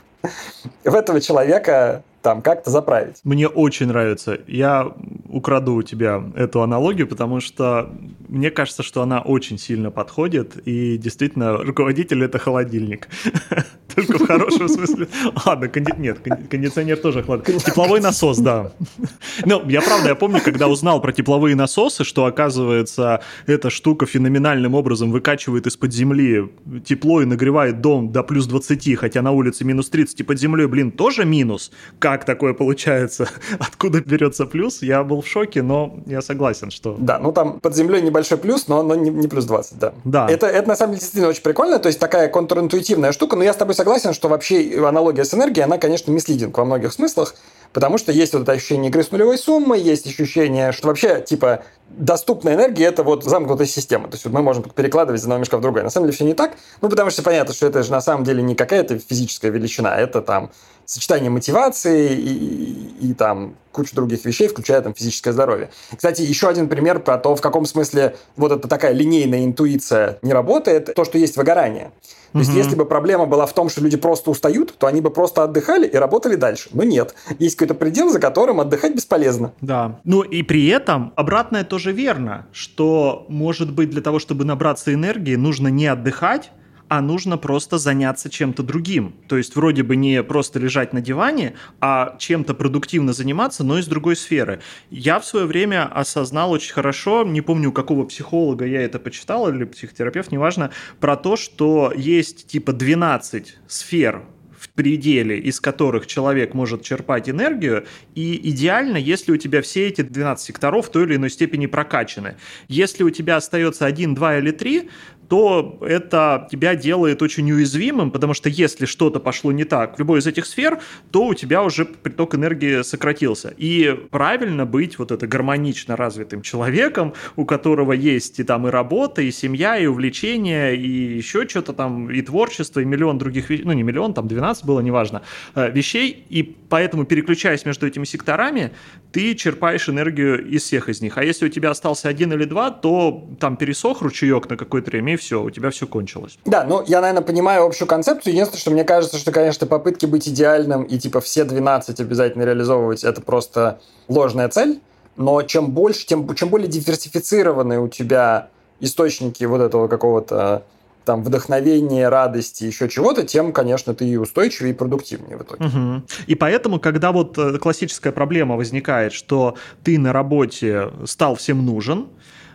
в этого человека там как-то заправить. Мне очень нравится. Я украду у тебя эту аналогию, потому что мне кажется, что она очень сильно подходит, и действительно, руководитель — это холодильник. Только в хорошем смысле. Ладно, конди... нет, кондиционер тоже холодный. Тепловой насос, да. Ну, я правда, я помню, когда узнал про тепловые насосы, что, оказывается, эта штука феноменальным образом выкачивает из-под земли тепло и нагревает дом до плюс 20, хотя на улице минус 30, и под землей, блин, тоже минус. Как такое получается? Откуда берется плюс? Я был в шоке, но я согласен, что... Да, ну там под землей небольшой плюс, но, но не, не плюс 20, да. Да. Это, это на самом деле действительно очень прикольно, то есть такая контринтуитивная штука, но я с тобой согласен, что вообще аналогия с энергией, она, конечно, мислидинг во многих смыслах, потому что есть вот это ощущение игры с нулевой суммой, есть ощущение, что вообще, типа, доступная энергия – это вот замкнутая система. То есть вот мы можем перекладывать из одного мешка в другой. На самом деле все не так, ну, потому что понятно, что это же на самом деле не какая-то физическая величина, это там сочетание мотивации и, и, и там кучу других вещей, включая там физическое здоровье. Кстати, еще один пример про то, в каком смысле вот эта такая линейная интуиция не работает, то, что есть выгорание. То есть, если бы проблема была в том, что люди просто устают, то они бы просто отдыхали и работали дальше. Но нет. Есть какой-то предел, за которым отдыхать бесполезно. Да. Ну и при этом обратное тоже верно, что, может быть, для того, чтобы набраться энергии, нужно не отдыхать, а нужно просто заняться чем-то другим. То есть вроде бы не просто лежать на диване, а чем-то продуктивно заниматься, но из другой сферы. Я в свое время осознал очень хорошо, не помню, у какого психолога я это почитал, или психотерапевт, неважно, про то, что есть типа 12 сфер в пределе, из которых человек может черпать энергию, и идеально, если у тебя все эти 12 секторов в той или иной степени прокачаны. Если у тебя остается один, два или три, то это тебя делает очень уязвимым, потому что если что-то пошло не так в любой из этих сфер, то у тебя уже приток энергии сократился. И правильно быть вот это гармонично развитым человеком, у которого есть и там и работа, и семья, и увлечения, и еще что-то там, и творчество, и миллион других вещей, ну не миллион, там 12 было, неважно, э, вещей, и поэтому переключаясь между этими секторами, ты черпаешь энергию из всех из них. А если у тебя остался один или два, то там пересох ручеек на какое-то время, все, у тебя все кончилось. Да, ну, я, наверное, понимаю общую концепцию. Единственное, что мне кажется, что, конечно, попытки быть идеальным и, типа, все 12 обязательно реализовывать, это просто ложная цель. Но чем больше, тем, чем более диверсифицированные у тебя источники вот этого какого-то там вдохновения, радости, еще чего-то, тем, конечно, ты и устойчивее, и продуктивнее в итоге. Угу. И поэтому, когда вот э, классическая проблема возникает, что ты на работе стал всем нужен,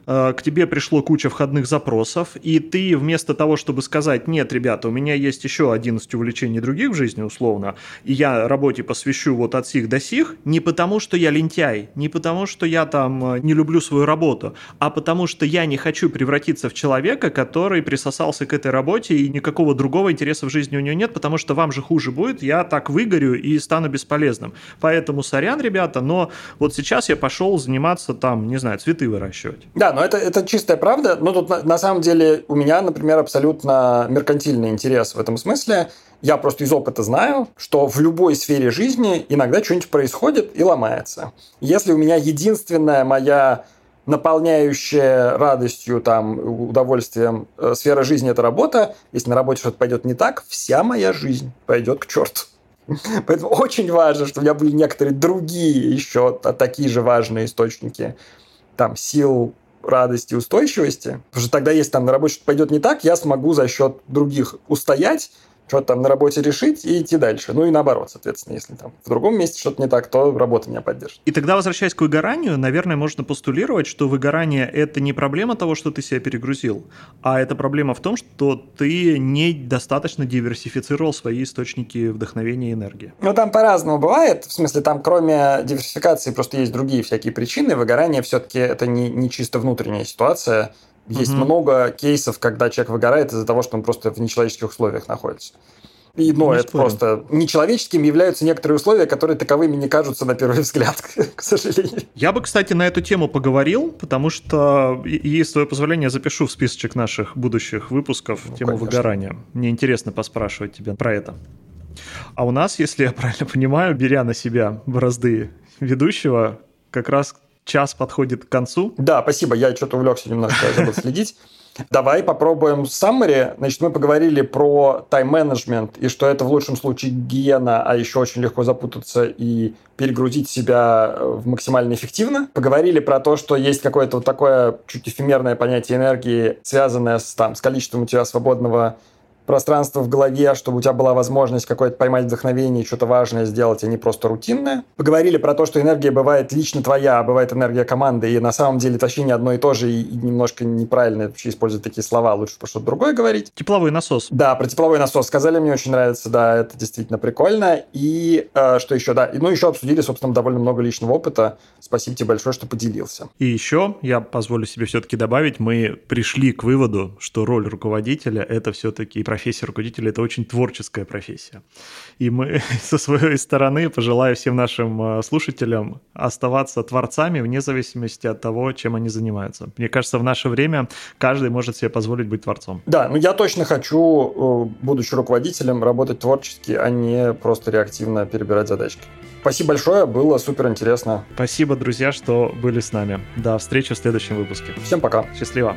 к тебе пришло куча входных запросов, и ты вместо того, чтобы сказать, нет, ребята, у меня есть еще 11 увлечений других в жизни, условно, и я работе посвящу вот от сих до сих, не потому, что я лентяй, не потому, что я там э, не люблю свою работу, а потому, что я не хочу превратиться в человека, который присосался к этой работе, и никакого другого интереса в жизни у него нет, потому что вам же хуже будет, я так выгорю и стану бесполезным. Поэтому сорян, ребята, но вот сейчас я пошел заниматься там, не знаю, цветы выращивать. Да, но это, это чистая правда. Но тут на, на самом деле у меня, например, абсолютно меркантильный интерес в этом смысле. Я просто из опыта знаю, что в любой сфере жизни иногда что-нибудь происходит и ломается. Если у меня единственная моя наполняющая радостью, там, удовольствием э, сфера жизни – это работа, если на работе что-то пойдет не так, вся моя жизнь пойдет к черту. Поэтому очень важно, чтобы у меня были некоторые другие еще такие же важные источники там сил, радости, устойчивости. Потому что тогда, если там на работе что-то пойдет не так, я смогу за счет других устоять что-то там на работе решить и идти дальше. Ну и наоборот, соответственно, если там в другом месте что-то не так, то работа меня поддержит. И тогда, возвращаясь к выгоранию, наверное, можно постулировать, что выгорание – это не проблема того, что ты себя перегрузил, а это проблема в том, что ты недостаточно диверсифицировал свои источники вдохновения и энергии. Ну, там по-разному бывает. В смысле, там кроме диверсификации просто есть другие всякие причины. Выгорание все-таки это не, не чисто внутренняя ситуация, есть угу. много кейсов, когда человек выгорает из-за того, что он просто в нечеловеческих условиях находится. И, ну, не это спорим. просто нечеловеческими являются некоторые условия, которые таковыми не кажутся на первый взгляд, к сожалению. Я бы, кстати, на эту тему поговорил, потому что, и, с твоего позволения, запишу в списочек наших будущих выпусков ну, тему конечно. выгорания. Мне интересно поспрашивать тебя про это. А у нас, если я правильно понимаю, беря на себя бразды ведущего, как раз час подходит к концу. Да, спасибо, я что-то увлекся немножко, забыл следить. Давай попробуем summary. Значит, мы поговорили про тайм-менеджмент и что это в лучшем случае гиена, а еще очень легко запутаться и перегрузить себя в максимально эффективно. Поговорили про то, что есть какое-то вот такое чуть эфемерное понятие энергии, связанное с, там, с количеством у тебя свободного пространство в голове, чтобы у тебя была возможность какое-то поймать вдохновение, что-то важное сделать, а не просто рутинное. Поговорили про то, что энергия бывает лично твоя, а бывает энергия команды, и на самом деле это вообще не одно и то же, и немножко неправильно вообще использовать такие слова, лучше про что-то другое говорить. Тепловой насос. Да, про тепловой насос сказали, мне очень нравится, да, это действительно прикольно. И э, что еще, да, и, ну еще обсудили, собственно, довольно много личного опыта. Спасибо тебе большое, что поделился. И еще я позволю себе все-таки добавить, мы пришли к выводу, что роль руководителя — это все-таки профессия руководителя – это очень творческая профессия. И мы со своей стороны пожелаю всем нашим э, слушателям оставаться творцами вне зависимости от того, чем они занимаются. Мне кажется, в наше время каждый может себе позволить быть творцом. Да, ну я точно хочу, э, будучи руководителем, работать творчески, а не просто реактивно перебирать задачки. Спасибо большое, было супер интересно. Спасибо, друзья, что были с нами. До встречи в следующем выпуске. Всем пока. Счастливо.